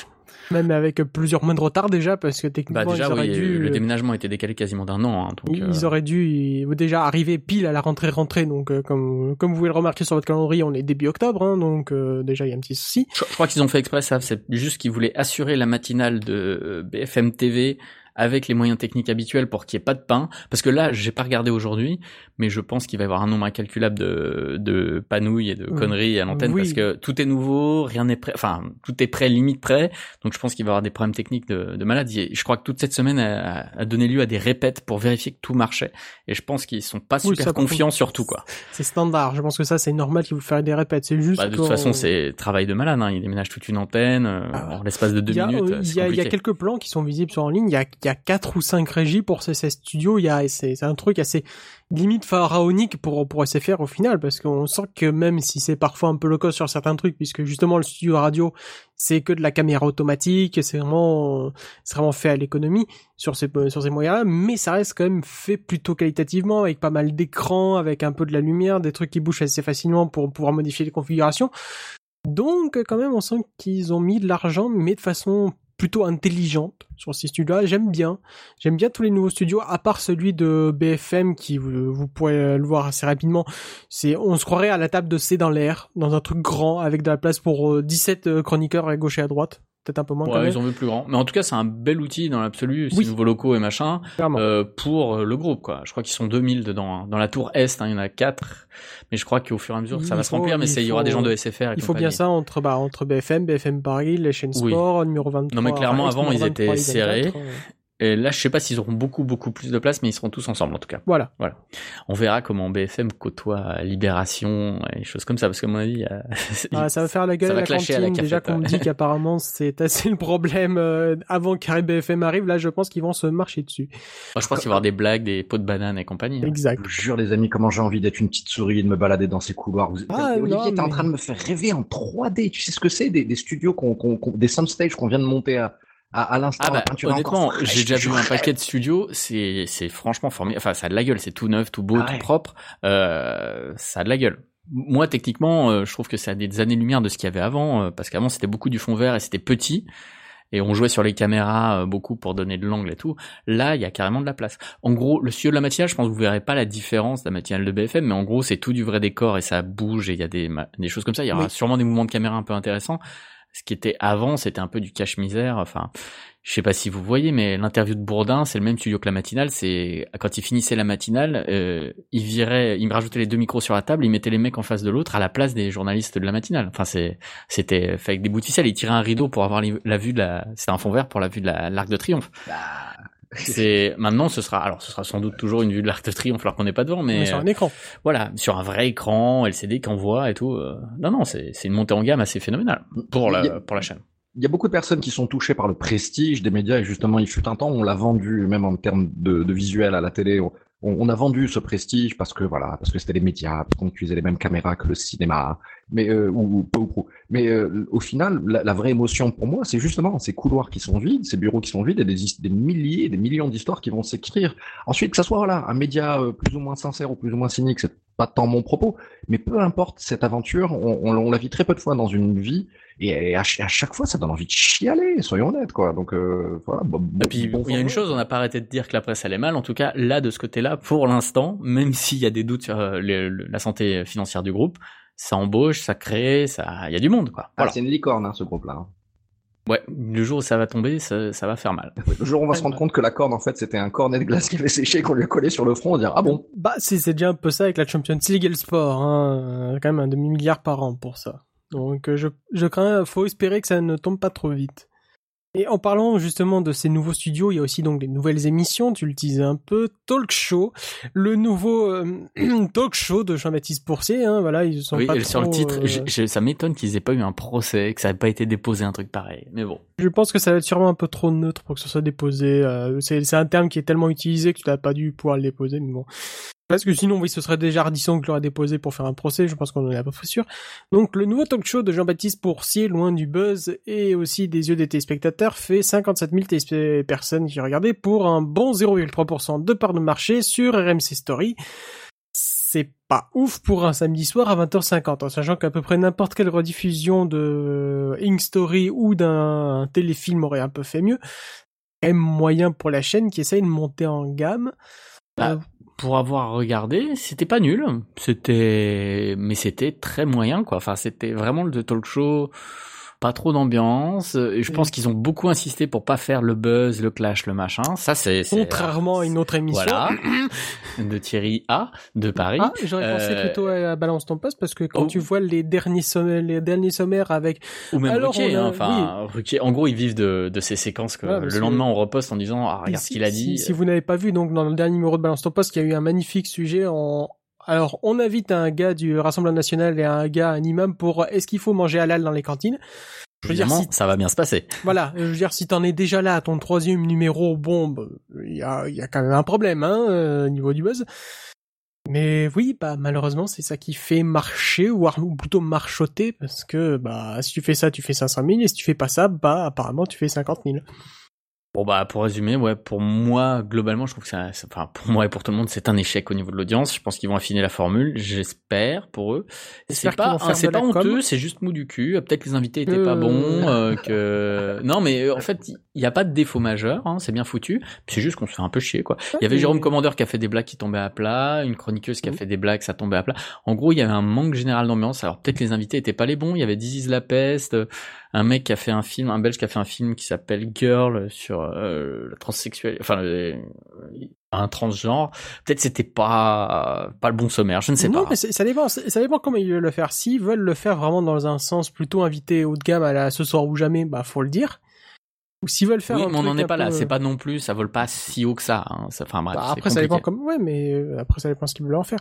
Même avec plusieurs mois de retard déjà, parce que techniquement, Bah déjà ils auraient oui, dû. le euh, déménagement était décalé quasiment d'un an. Hein, donc, Ils euh, auraient dû euh, déjà arriver pile à la rentrée rentrée donc euh, comme comme vous pouvez le remarquer sur votre calendrier on est début octobre hein, donc euh, déjà il y a un petit souci je, je crois qu'ils ont fait exprès ça. C'est juste qu'ils voulaient assurer la matinale de euh, BFM TV avec les moyens techniques habituels pour qu'il n'y ait pas de pain. Parce que là, j'ai pas regardé aujourd'hui, mais je pense qu'il va y avoir un nombre incalculable de, de panouilles et de Oui. conneries à l'antenne Oui. parce que tout est nouveau, rien n'est prêt, enfin, tout est prêt, limite prêt. Donc je pense qu'il va y avoir des problèmes techniques de, de malade. Et je crois que toute cette semaine a, a donné lieu à des répètes pour vérifier que tout marchait. Et je pense qu'ils sont pas Oui, super confiants sur tout, quoi. c'est standard je pense que ça c'est normal qu'il vous fasse des répètes c'est juste Bah, de toute façon, c'est travail de malade. Hein. Il déménage toute une antenne euh, Ah. en l'espace de deux il y a, minutes. euh, il y a, y a compliqué. quelques plans qui sont visibles sur en ligne. Il y a, a quatre ou cinq régies pour CC Studio. Il y a, c'est, un truc assez limite pharaonique pour, pour SFR au final, parce qu'on sent que même si c'est parfois un peu cas sur certains trucs, puisque justement le studio radio, c'est que de la caméra automatique, c'est vraiment, c'est vraiment fait à l'économie sur ces, sur ces moyens-là, mais ça reste quand même fait plutôt qualitativement, avec pas mal d'écrans, avec un peu de la lumière, des trucs qui bougent assez facilement pour pouvoir modifier les configurations. Donc, quand même, on sent qu'ils ont mis de l'argent, mais de façon plutôt intelligente sur ces studios-là. J'aime bien. J'aime bien tous les nouveaux studios, à part celui de BFM, qui, vous, vous pourrez le voir assez rapidement. C'est, on se croirait à la table de C dans l'air, dans un truc grand, avec de la place pour euh, 17 euh, chroniqueurs à gauche et à droite. Peut-être un peu moins quand Ouais, même. ils ont vu plus grand. Mais en tout cas, c'est un bel outil dans l'absolu, ces Oui. nouveaux locaux et machin, euh, pour le groupe, quoi. Je crois qu'ils sont 2000 dedans. hein. Dans la tour Est, hein, il y en a 4. Mais je crois qu'au fur et à mesure, ça va se faut- remplir, mais il y aura des gens de SFR. et Il faut bien ça entre, bah, entre BFM, BFM Paris, les chaînes Oui. sport, numéro 23. Non, mais clairement, enfin, avant, ils étaient 23, serrés. 24, Et là, je sais pas s'ils auront beaucoup, beaucoup plus de place, mais ils seront tous ensemble, en tout cas. Voilà. On verra comment BFM côtoie Libération et choses comme ça, parce qu'à mon avis, euh, Ah, ça va faire la gueule Ça à va la clasher à la cantine. Déjà cafette, qu'on me dit qu'apparemment c'est assez le problème euh, avant qu'Arrêt BFM arrive. Là, je pense qu'ils vont se marcher dessus. moi, je pense qu'il va y avoir des blagues, des pots de banane et compagnie. hein. Exact. Je vous jure, les amis, comment j'ai envie d'être une petite souris et de me balader dans ces couloirs. Vous... Ah, Olivier, non, t'es en mais- train de me faire rêver en 3D. Tu sais ce que c'est des, des studios, qu'on, qu'on- qu'on- des soundstages qu'on vient de monter à, à, à l'instant. Ah bah honnêtement, j'ai déjà vu un paquet de studios, c'est c'est franchement formidable. Enfin, ça a de la gueule, c'est tout neuf, tout beau, Ah tout propre. Euh, ça a de la gueule. Moi, techniquement, euh, je trouve que ça a des années-lumière de ce qu'il y avait avant, euh, parce qu'avant c'était beaucoup du fond vert et c'était petit. Et on jouait sur les caméras euh, beaucoup pour donner de l'angle et tout. Là, il y a carrément de la place. En gros, le studio de la matinale, je pense que vous verrez pas la différence de la matinale de BFM, mais en gros, c'est tout du vrai décor et ça bouge et il y a des, des choses comme ça. Il y aura Oui. sûrement des mouvements de caméra un peu intéressants. Ce qui était avant, c'était un peu du cache-misère. Enfin, je sais pas si vous voyez, mais l'interview de Bourdin, c'est le même studio que la matinale. C'est quand il finissait la matinale, euh, il virait, il me rajoutait les deux micros sur la table, il mettait les mecs en face de l'autre à la place des journalistes de la matinale. Enfin, c'est, c'était fait avec des bouts de ficelle. Il tirait un rideau pour avoir la vue de la, c'était un fond vert pour la vue de la, l'arc de triomphe. Bah, C'est maintenant, ce sera, alors ce sera sans doute toujours une vue de l'arc de triomphe alors qu'on n'est pas devant, mais, Mais sur un écran. voilà, sur un vrai écran, LCD qu'on voit et tout. euh, non, non, c'est, c'est une montée en gamme assez phénoménale pour la, pour la chaîne. Il y a beaucoup de personnes qui sont touchées par le prestige des médias et justement, il fut un temps où on l'a vendu, même en termes de, de visuel à la télé, on, on a vendu ce prestige parce que voilà, parce que c'était les médias, parce qu'on utilisait les mêmes caméras que le cinéma, mais euh, ou, ou peu ou prou. Mais euh, au final, la, la vraie émotion pour moi, c'est justement ces couloirs qui sont vides, ces bureaux qui sont vides et des, des milliers, des millions d'histoires qui vont s'écrire. Ensuite, que ça soit voilà un média euh, plus ou moins sincère ou plus ou moins cynique, c'est pas tant mon propos, mais peu importe cette aventure, on, on, on la vit très peu de fois dans une vie et à, ch- à chaque fois, ça donne envie de chialer, soyons honnêtes, quoi. Donc, euh, voilà. bon- Et puis, bon il y a une chose, on n'a pas arrêté de dire que la presse allait mal. En tout cas, là, de ce côté-là, pour l'instant, même s'il y a des doutes sur euh, la santé financière du groupe, ça embauche, ça crée, ça, il y a du monde, quoi. Ah, c'est une licorne, hein, ce groupe-là. hein. Ouais, le jour où ça va tomber, ça, ça va faire mal. Le jour où on va se rendre compte que la corne, en fait, c'était un cornet de glace qui avait séché, qu'on lui a collé sur le front, on va dire, ah bon? Bah, c'est c'est déjà un peu ça avec la Champions League et le sport, hein. Euh, quand même un demi-milliard par an pour ça. Donc, euh, je, je crains, faut espérer que ça ne tombe pas trop vite. Et en parlant justement de ces nouveaux studios, il y a aussi donc des nouvelles émissions, tu le disais un peu, Talk Show, le nouveau euh, Talk Show de Jean-Baptiste Pourcier, hein, voilà, ils sont Oui, pas et sur le trop, titre, euh, j'ai- ça m'étonne qu'ils aient pas eu un procès, que ça n'ait pas été déposé un truc pareil. Mais bon. Je pense que ça va être sûrement un peu trop neutre pour que ce soit déposé. euh, c'est un terme qui est tellement utilisé que tu n'as pas dû pouvoir le déposer, mais bon. Parce que sinon, oui, ce serait déjà Ardisson que l'aurait déposé pour faire un procès, je pense qu'on en est à peu près sûr. Donc, le nouveau talk show de Jean-Baptiste Pourcier, loin du buzz et aussi des yeux des téléspectateurs, fait 57 000 téléspe- personnes qui regardaient pour un bon 0,3% de part de marché sur RMC Story. C'est pas ouf pour un samedi soir à 20h50, en sachant qu'à peu près n'importe quelle rediffusion de Ink Story ou d'un téléfilm aurait un peu fait mieux. Quand même moyen pour la chaîne qui essaye de monter en gamme. Bah, Euh, pour avoir regardé, c'était pas nul. C'était, mais c'était très moyen, quoi. Enfin, c'était vraiment le talk show, pas trop d'ambiance. Et je pense qu'ils ont beaucoup insisté pour pas faire le buzz, le clash, le machin. Ça, c'est, Contrairement à une autre émission. Voilà. de Thierry A, de Paris. Ah, j'aurais pensé Euh, plutôt à Balance ton poste parce que quand oh. tu vois les derniers sommaires, les derniers sommaires avec Ou même Alors, Ruquier, a- hein, enfin, Ruquier, en gros, ils vivent de, de ces séquences que le lendemain on reposte en disant, ah, regarde si, ce qu'il a si- dit. Si, vous n'avez pas vu, donc dans le dernier numéro de Balance ton poste, il y a eu un magnifique sujet en alors, on invite un gars du Rassemblement National et un gars, un imam, pour est-ce qu'il faut manger halal dans les cantines? Je veux dire, Évidemment, si ça va bien se passer. Voilà, je veux dire, si t'en es déjà là à ton troisième numéro, bon, bah, il y a, il y a quand même un problème, hein, euh, au niveau du buzz. Mais oui, bah malheureusement, c'est ça qui fait marcher ou, ar- ou plutôt marchoter parce que bah si tu fais ça, tu fais 500 000 et si tu fais pas ça, bah apparemment tu fais 50 000. Bon bah pour résumer, ouais, pour moi globalement, je trouve que ça, ça- enfin pour moi et pour tout le monde, c'est un échec au niveau de l'audience. Je pense qu'ils vont affiner la formule, j'espère pour eux. C'est pas, hein, c'est pas honteux, c'est juste mou du cul. Peut-être que les invités étaient pas Euh. bons, euh, que non mais euh, en fait il y a pas de défaut majeur, hein, c'est bien foutu. C'est juste qu'on se fait un peu chier quoi. Il y avait Jérôme Commandeur qui a fait des blagues qui tombaient à plat, une chroniqueuse qui a Oui. fait des blagues ça tombait à plat. En gros, il y avait un manque général d'ambiance. Alors peut-être les invités étaient pas les bons. Il y avait Diziz La Peste, euh, un mec qui a fait un film, un Belge qui a fait un film qui s'appelle Girl sur euh, la transsexuelle, enfin le- un transgenre. Peut-être c'était pas pas le bon sommaire. Je ne sais non, pas. mais c'est- ça dépend, ça dépend comment ils veulent le faire. S'ils veulent le faire vraiment dans un sens plutôt invité haut de gamme à la ce soir ou jamais, bah faut le dire. Ou s'ils veulent faire Oui, un mais on n'en est pas là. C'est pas non plus, ça vole pas si haut que ça. hein. Ça- Enfin bref, Bah, c'est après ça dépend comme ouais mais euh, après ça dépend ce qu'ils veulent en faire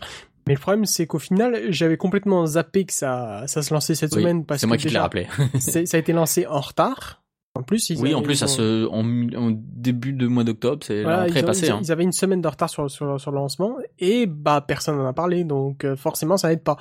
mais le problème c'est qu'au final j'avais complètement zappé que ça ça se lançait cette Oui, semaine parce c'est que moi qui te l'ai rappelé. c'est- ça a été lancé en retard en plus ils oui, avaient- en plus, ça ont- se, en, en début de mois d'octobre, c'est voilà, rentrée ils, ils- hein. ils avaient une semaine de retard sur, sur, sur le lancement et bah personne n'en a parlé donc euh, forcément ça aide pas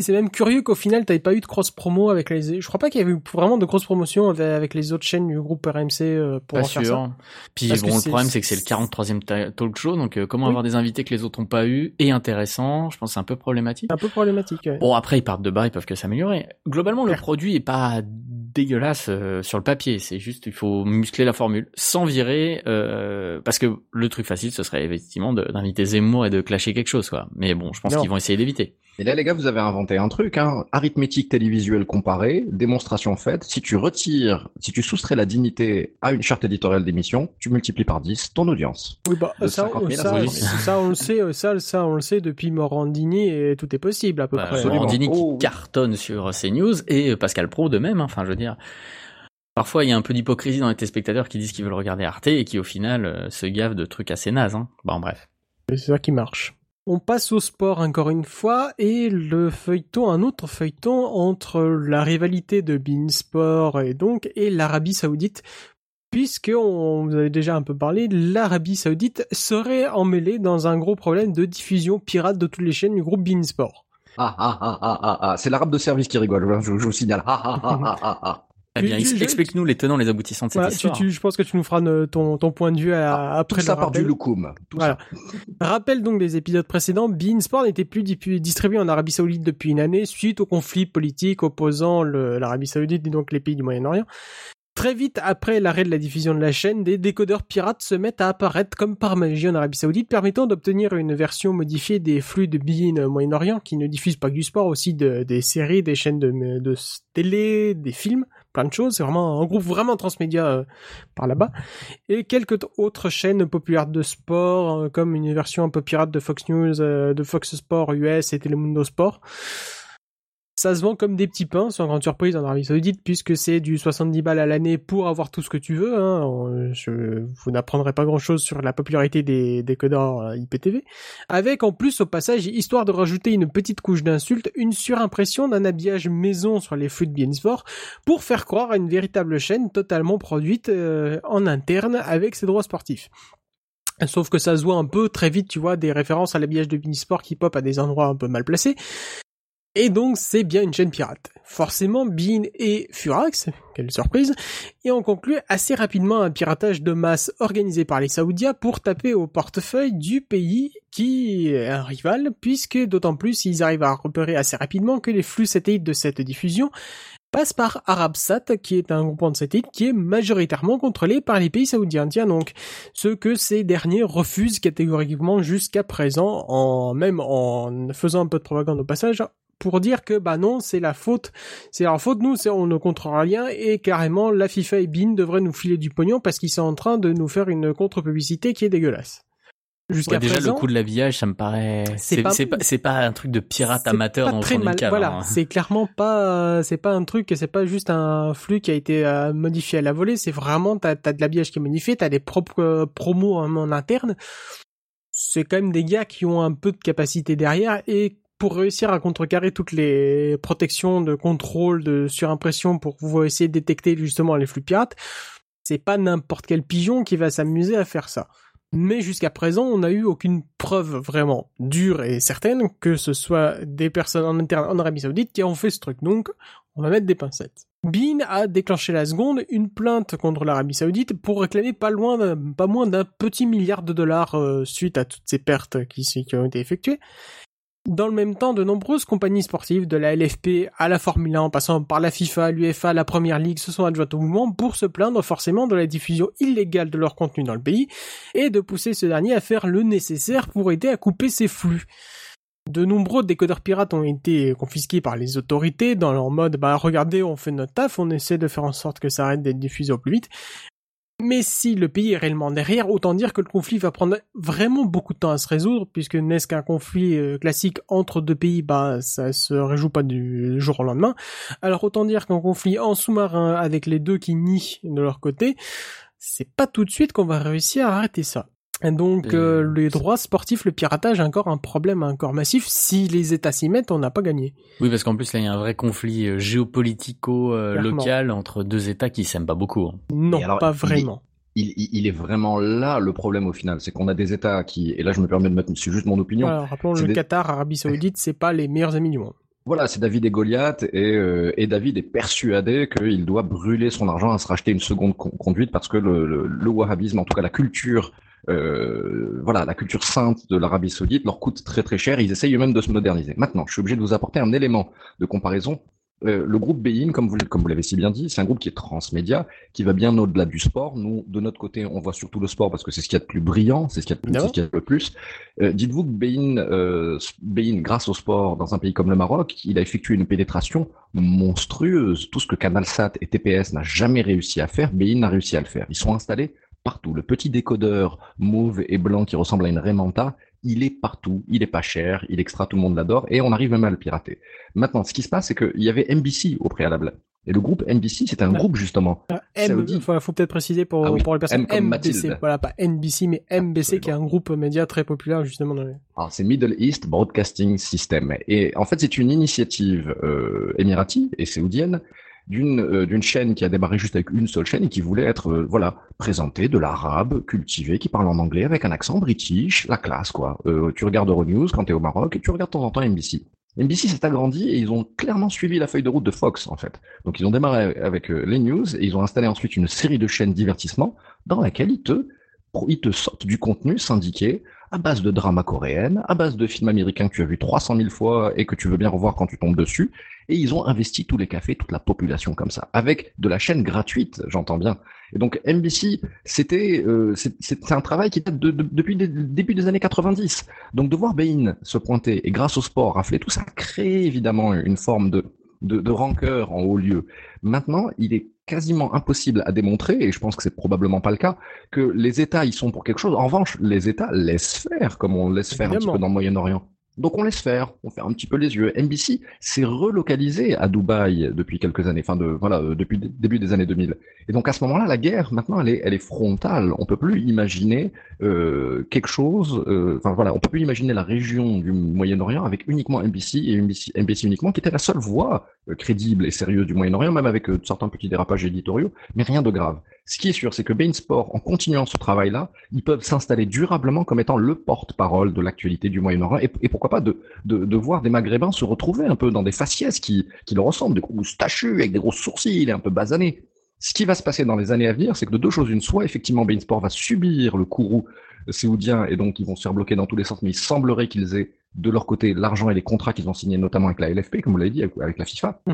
c'est même curieux qu'au final t'avais pas eu de cross promo avec les je crois pas qu'il y avait eu vraiment de grosses promotions avec, les autres chaînes du groupe RMC euh, pour Pas en faire ça sûr. Puis Parce bon, le problème c'est que c'est le 43e ta- talk show, donc euh, comment Oui. avoir des invités que les autres n'ont pas eu et intéressants, je pense que c'est un peu problématique. un peu problématique ouais. Bon après ils partent de bas, ils peuvent que s'améliorer. Globalement le produit est pas dégueulasse euh, sur le papier, c'est juste il faut muscler la formule sans virer euh, parce que le truc facile ce serait effectivement d'inviter Zemmour et de clasher quelque chose quoi. Mais bon, je pense qu'ils vont essayer d'éviter. Et là, les gars, vous avez un inventé un truc, hein. arithmétique télévisuelle comparée, démonstration faite. Si tu retires, si tu soustrais la dignité à une charte éditoriale d'émission, tu multiplies par 10 ton audience. Oui, bah, ça, 50 000 à ça, 50 000. ça, on le sait, ça, ça, on le sait depuis Morandini et tout est possible, à peu Bah, près. absolument. Morandini qui Oh, oui. cartonne sur CNews et euh, Pascal Pro de même. hein. Enfin, je veux dire, parfois il y a un peu d'hypocrisie dans les téléspectateurs qui disent qu'ils veulent regarder Arte et qui au final euh, se gavent de trucs assez nazes. Hein. Bon, bref. C'est ça qui marche. On passe au sport encore une fois et le feuilleton, un autre feuilleton entre la rivalité de Beansport et donc et l'Arabie Saoudite, puisque on vous avait déjà un peu parlé, l'Arabie Saoudite serait emmêlée dans un gros problème de diffusion pirate de toutes les chaînes du groupe Beansport. Ah, ah, ah, ah, ah, ah. C'est l'arabe de service qui rigole, je, je- vous signale. Ah, ah, ah, ah, ah. Eh bien, explique-nous les tenants, les aboutissants de cette Voilà, tu, histoire. tu- je pense que tu nous feras ne- ton, ton point de vue à- Tout après ça le part du rappel. loukoum. Tout Voilà. Rappel donc des épisodes précédents, Beansport n'était plus di- distribué en Arabie Saoudite depuis une année suite au conflit politique opposant l'Arabie Saoudite et donc les pays du Moyen-Orient. Très vite après l'arrêt de la diffusion de la chaîne, des décodeurs pirates se mettent à apparaître comme par magie en Arabie Saoudite, permettant d'obtenir une version modifiée des flux de Bein euh, Moyen-Orient, qui ne diffusent pas que du sport, aussi de- des séries, des chaînes de, télé, des films, plein de choses. C'est vraiment un groupe vraiment transmédia euh, par là-bas et quelques autres chaînes populaires de sport, euh, comme une version un peu pirate de Fox News, euh, de Fox Sport US et Telemundo Sport. Ça se vend comme des petits pains, sans grande surprise en Arabie Saoudite, puisque c'est du 70 balles à l'année pour avoir tout ce que tu veux. Hein. Je, vous n'apprendrez pas grand-chose sur la popularité des décodeurs euh, IPTV. Avec en plus au passage, histoire de rajouter une petite couche d'insultes, une surimpression d'un habillage maison sur les flux de Beansport pour faire croire à une véritable chaîne totalement produite euh, en interne avec ses droits sportifs. Sauf que ça se voit un peu très vite, tu vois, des références à l'habillage de Beansport qui pop à des endroits un peu mal placés. Et donc, c'est bien une chaîne pirate. Forcément, Bean et Furax, quelle surprise, et on conclut assez rapidement un piratage de masse organisé par les Saoudiens pour taper au portefeuille du pays qui est un rival, puisque d'autant plus ils arrivent à repérer assez rapidement que les flux satellites de cette diffusion passent par Arabsat, qui est un groupement de satellites qui est majoritairement contrôlé par les pays saoudiens. Tiens donc, ce que ces derniers refusent catégoriquement jusqu'à présent, en même en faisant un peu de propagande au passage, pour dire que bah non, c'est la faute, c'est leur faute, nous, on ne contrôle rien et carrément la FIFA et BIN devraient nous filer du pognon parce qu'ils sont en train de nous faire une contre-publicité qui est dégueulasse. Jusqu'à Ouais, déjà, présent, le coup de l'habillage, ça me paraît. C'est pas- c'est pas, un truc de pirate amateur dans le très fond d'une mal. cave. Voilà, hein. c'est clairement pas, c'est pas un truc, c'est pas juste un flux qui a été euh, modifié à la volée. C'est vraiment t'as as de l'habillage qui est modifié, t'as des propres euh, promos en, en interne. C'est quand même des gars qui ont un peu de capacité derrière et pour réussir à contrecarrer toutes les protections de contrôle, de surimpression pour pouvoir essayer de détecter justement les flux pirates, c'est pas n'importe quel pigeon qui va s'amuser à faire ça. Mais jusqu'à présent, on n'a eu aucune preuve vraiment dure et certaine que ce soit des personnes en interne en Arabie Saoudite qui ont fait ce truc. Donc, on va mettre des pincettes. Bean a déclenché la seconde une plainte contre l'Arabie Saoudite pour réclamer pas loin, pas moins d'un petit milliard de dollars euh, suite à toutes ces pertes qui ont été effectuées. Dans le même temps, de nombreuses compagnies sportives, de la LFP à la Formule 1, en passant par la FIFA, l'UEFA, la Première Ligue, se sont adjointes au mouvement pour se plaindre forcément de la diffusion illégale de leur contenu dans le pays et de pousser ce dernier à faire le nécessaire pour aider à couper ses flux. De nombreux décodeurs pirates ont été confisqués par les autorités dans leur mode bah regardez on fait notre taf, on essaie de faire en sorte que ça arrête d'être diffusé au plus vite. Mais si le pays est réellement derrière, autant dire que le conflit va prendre vraiment beaucoup de temps à se résoudre, puisque n'est-ce qu'un conflit euh, classique entre deux pays, bah ça se réjoue pas du jour au lendemain. Alors autant dire qu'un conflit en sous-marin avec les deux qui nient de leur côté, c'est pas tout de suite qu'on va réussir à arrêter ça. Et donc Euh, euh, les droits sportifs, le piratage, encore un problème encore massif. Si les États s'y mettent, on n'a pas gagné. Oui, parce qu'en plus, là, il y a un vrai conflit euh, géopolitico-local entre deux États qui s'aiment pas beaucoup. hein. Non, alors, pas vraiment. Il, il- il est vraiment là le problème au final, c'est qu'on a des États qui, et là je me permets de mettre, c'est juste mon opinion. Voilà, rappelons le des- Qatar, Arabie Saoudite, c'est pas les meilleurs amis du monde. Voilà, c'est David et Goliath, et, euh, et David est persuadé qu'il doit brûler son argent à se racheter une seconde con- conduite parce que le, le, le wahhabisme, en tout cas la culture, euh, voilà, la culture sainte de l'Arabie Saoudite leur coûte très très cher. Ils essayent eux-mêmes de se moderniser. Maintenant, je suis obligé de vous apporter un élément de comparaison euh, le groupe Bein, comme vous, comme vous l'avez si bien dit, c'est un groupe qui est transmédia, qui va bien au-delà du sport. Nous, de notre côté, on voit surtout le sport parce que c'est ce qu'il y a de plus brillant, c'est ce qu'il y de ce qu'il y a le plus. Euh, Dites-vous que Bein, euh, Bein, grâce au sport, dans un pays comme le Maroc, il a effectué une pénétration monstrueuse. Tout ce que CanalSat et TPS n'a jamais réussi à faire, Bein a réussi à le faire. Ils sont installés partout. Le petit décodeur mauve et blanc qui ressemble à une Raymanta, il est partout, il est pas cher, il extra, tout le monde l'adore, et on arrive même à le pirater. Maintenant, ce qui se passe, c'est qu'il y avait NBC au préalable. Et le groupe NBC, c'est un Ouais. groupe, justement. Ah, M, Saoudi. faut, faut peut-être préciser pour, Ah oui, pour les personnes M comme MBC, voilà pas NBC mais MBC qui est un groupe média très populaire justement dans les... Alors, c'est Middle East Broadcasting System. Et en fait, c'est une initiative euh, émirati et saoudienne d'une euh, d'une chaîne qui a démarré juste avec une seule chaîne et qui voulait être euh, voilà présentée de l'arabe cultivé qui parle en anglais avec un accent british, la classe quoi. Euh, tu regardes Euronews quand tu au Maroc et tu regardes de temps en temps NBC. NBC s'est agrandi et ils ont clairement suivi la feuille de route de Fox en fait. Donc ils ont démarré avec les news et ils ont installé ensuite une série de chaînes divertissement dans laquelle ils te ils te sortent du contenu syndiqué à base de drama coréenne, à base de films américains que tu as vu 300 000 fois et que tu veux bien revoir quand tu tombes dessus. Et ils ont investi tous les cafés, toute la population comme ça, avec de la chaîne gratuite, j'entends bien. Et donc NBC, c'était euh, c'est un travail qui date de- depuis le début des années 90. Donc de voir Bein se pointer et grâce au sport rafler tout ça crée évidemment une forme de, de, de rancœur en haut lieu. Maintenant, il est quasiment impossible à démontrer, et je pense que c'est probablement pas le cas, que les États y sont pour quelque chose. En revanche, les États laissent faire, comme on laisse faire un petit peu dans le Moyen-Orient. Donc on laisse faire, on fait un petit peu les yeux. NBC s'est relocalisé à Dubaï depuis quelques années, enfin de voilà euh, depuis le début des années 2000. Et donc à ce moment-là, la guerre maintenant elle est elle est frontale. On peut plus imaginer euh, quelque chose. euh, Enfin voilà, on peut plus imaginer la région du Moyen-Orient avec uniquement NBC et NBC, NBC uniquement, qui était la seule voie crédible et sérieuse du Moyen-Orient, même avec euh, certains petits dérapages éditoriaux, mais rien de grave. Ce qui est sûr, c'est que Bein Sport, en continuant ce travail-là, ils peuvent s'installer durablement comme étant le porte-parole de l'actualité du Moyen-Orient et, pourquoi pas de, de, voir des Maghrébins se retrouver un peu dans des faciès qui, qui leur ressemblent, des gros moustachus avec des gros sourcils et un peu basanés. Ce qui va se passer dans les années à venir, c'est que de deux choses une, soit effectivement Bein Sport va subir le courroux et donc ils vont se faire bloquer dans tous les sens, mais il semblerait qu'ils aient de leur côté l'argent et les contrats qu'ils ont signés notamment avec la LFP, comme vous l'avez dit, avec, avec la FIFA.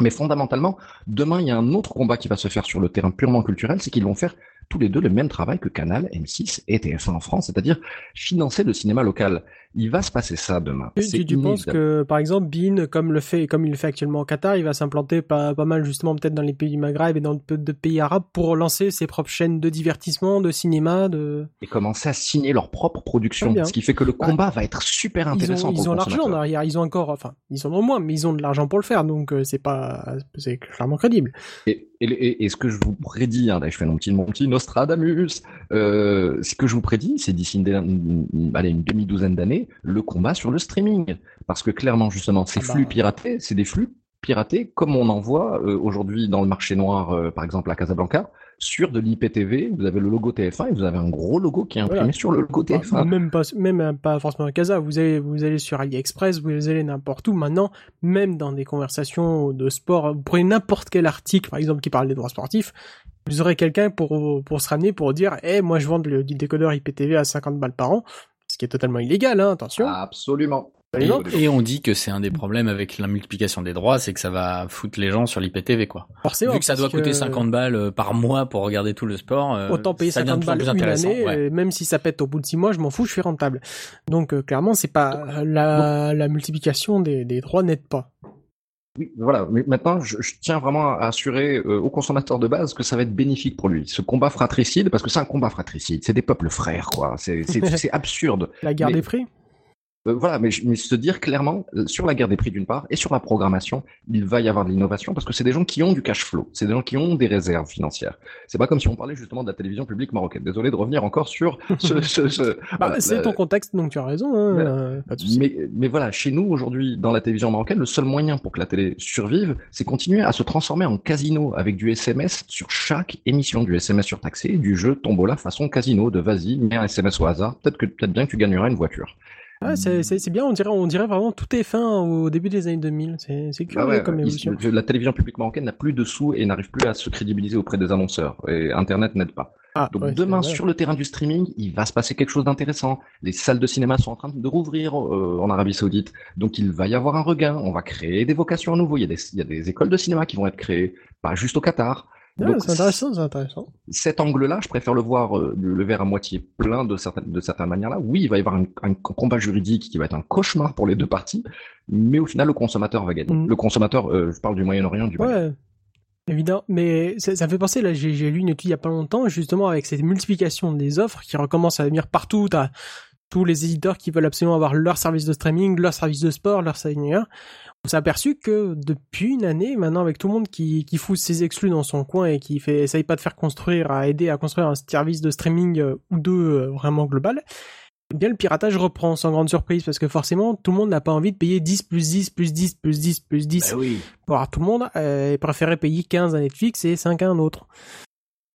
Mais fondamentalement, demain, il y a un autre combat qui va se faire sur le terrain purement culturel, c'est qu'ils vont faire tous les deux le même travail que Canal, M6 et TF1 en France, c'est-à-dire financer le cinéma local. Il va se passer ça demain. Tu, tu, penses que, par exemple, Bean, comme le fait, comme il le fait actuellement au Qatar, il va s'implanter pas, pas mal justement peut-être dans les pays du Maghreb et dans peu de pays arabes pour lancer ses propres chaînes de divertissement, de cinéma, de. Et commencer à signer leur propre production, ce qui fait que le combat va être super intéressant ils ont l'argent consommateur. derrière, ils ont encore, enfin, ils en ont moins, mais ils ont de l'argent pour le faire, donc euh, c'est pas, c'est clairement crédible. Et, et, et- et ce que je vous prédis, hein, là, je fais mon petit, mon petit Nostradamus, euh, ce que je vous prédis, c'est d'ici une, une- une- allez, une demi-douzaine d'années, le combat sur le streaming. Parce que clairement, justement, ces Ah bah. flux piratés, c'est des flux piratés comme on en voit euh, aujourd'hui dans le marché noir, euh, par exemple à Casablanca, sur de l'IPTV, vous avez le logo TF1 et vous avez un gros logo qui est imprimé Voilà. sur le logo Bah, TF1. même pas, même pas forcément à Casa. Vous allez, vous allez sur AliExpress, vous allez n'importe où. Maintenant, même dans des conversations de sport, vous prenez n'importe quel article, par exemple, qui parle des droits sportifs, vous aurez quelqu'un pour, pour se ramener pour dire, eh, moi, je vends le, du décodeur IPTV à 50 balles par an. Ce qui est totalement illégal, hein, attention. Absolument. Et, Absolument. et on dit que c'est un des problèmes avec la multiplication des droits, c'est que ça va foutre les gens sur l'IPTV, quoi. Forcément. Vu que ça doit coûter 50 balles euh, par mois pour regarder tout le sport, euh, Autant payer ça devient 50 de plus en balles une intéressant. année, ouais. et même si ça pète au bout de 6 mois, je m'en fous, je suis rentable. Donc, euh, clairement, c'est pas, la, la multiplication des, des droits n'aide pas. Oui, voilà. Mais maintenant, je, je tiens vraiment à assurer euh, aux consommateurs de base que ça va être bénéfique pour lui. Ce combat fratricide, parce que c'est un combat fratricide, c'est des peuples frères, quoi. C'est absurde. La guerre Mais- des prix? Euh, voilà, mais, se dire clairement, euh, sur la guerre des prix d'une part, et sur la programmation, il va y avoir de l'innovation, parce que c'est des gens qui ont du cash flow, c'est des gens qui ont des réserves financières. C'est pas comme si on parlait justement de la télévision publique marocaine. Désolé de revenir encore sur ce... ce, ce- Bah, voilà, c'est la- ton contexte, donc tu as raison, hein, euh, mais, mais voilà, chez nous aujourd'hui, dans la télévision marocaine, le seul moyen pour que la télé survive, c'est continuer à se transformer en casino avec du SMS sur chaque émission, du SMS surtaxé, du jeu tombola façon casino, de vas-y, mets un SMS au hasard, peut-être que peut-être bien que tu gagneras une voiture. Ah, c'est c'est- bien, on dirait, on dirait vraiment tout est fin au début des années 2000. C'est c'est Ah curieux ouais, comme il- évolution. la télévision publique marocaine n'a plus de sous et n'arrive plus à se crédibiliser auprès des annonceurs. Et Internet n'aide pas. Ah, Donc ouais, demain, sur le terrain du streaming, il va se passer quelque chose d'intéressant. Les salles de cinéma sont en train de rouvrir euh, en Arabie Saoudite, donc il va y avoir un regain. On va créer des vocations à nouveau. Il y a des, il y a des écoles de cinéma qui vont être créées, pas juste au Qatar. Ah, c'est intéressant, c'est intéressant. cet angle-là, je préfère le voir euh, le, verre à moitié plein de certaines de certaines manières-là. Oui, il va y avoir un, un combat juridique qui va être un cauchemar pour les deux parties, mais au final, le consommateur va gagner. Mm. Le consommateur, euh, je parle du Moyen-Orient, du. Ouais. Évidemment, mais ça, ça me fait penser, là, j'ai j'ai lu une étude il y a pas longtemps, justement, avec cette multiplication des offres qui recommence à venir partout, t'as tous les éditeurs qui veulent absolument avoir leur service de streaming, leur service de sport, leur service. On s'est aperçu que depuis une année, maintenant, avec tout le monde qui, qui fout ses exclus dans son coin et qui fait, essaye pas de faire construire, à aider à construire un service de streaming euh, ou deux euh, vraiment global, eh bien, le piratage reprend sans grande surprise parce que forcément, tout le monde n'a pas envie de payer 10 plus 10 plus 10 plus 10 plus 10 Ben oui. pour avoir tout le monde euh, préférait payer 15 à Netflix et 5 à un autre.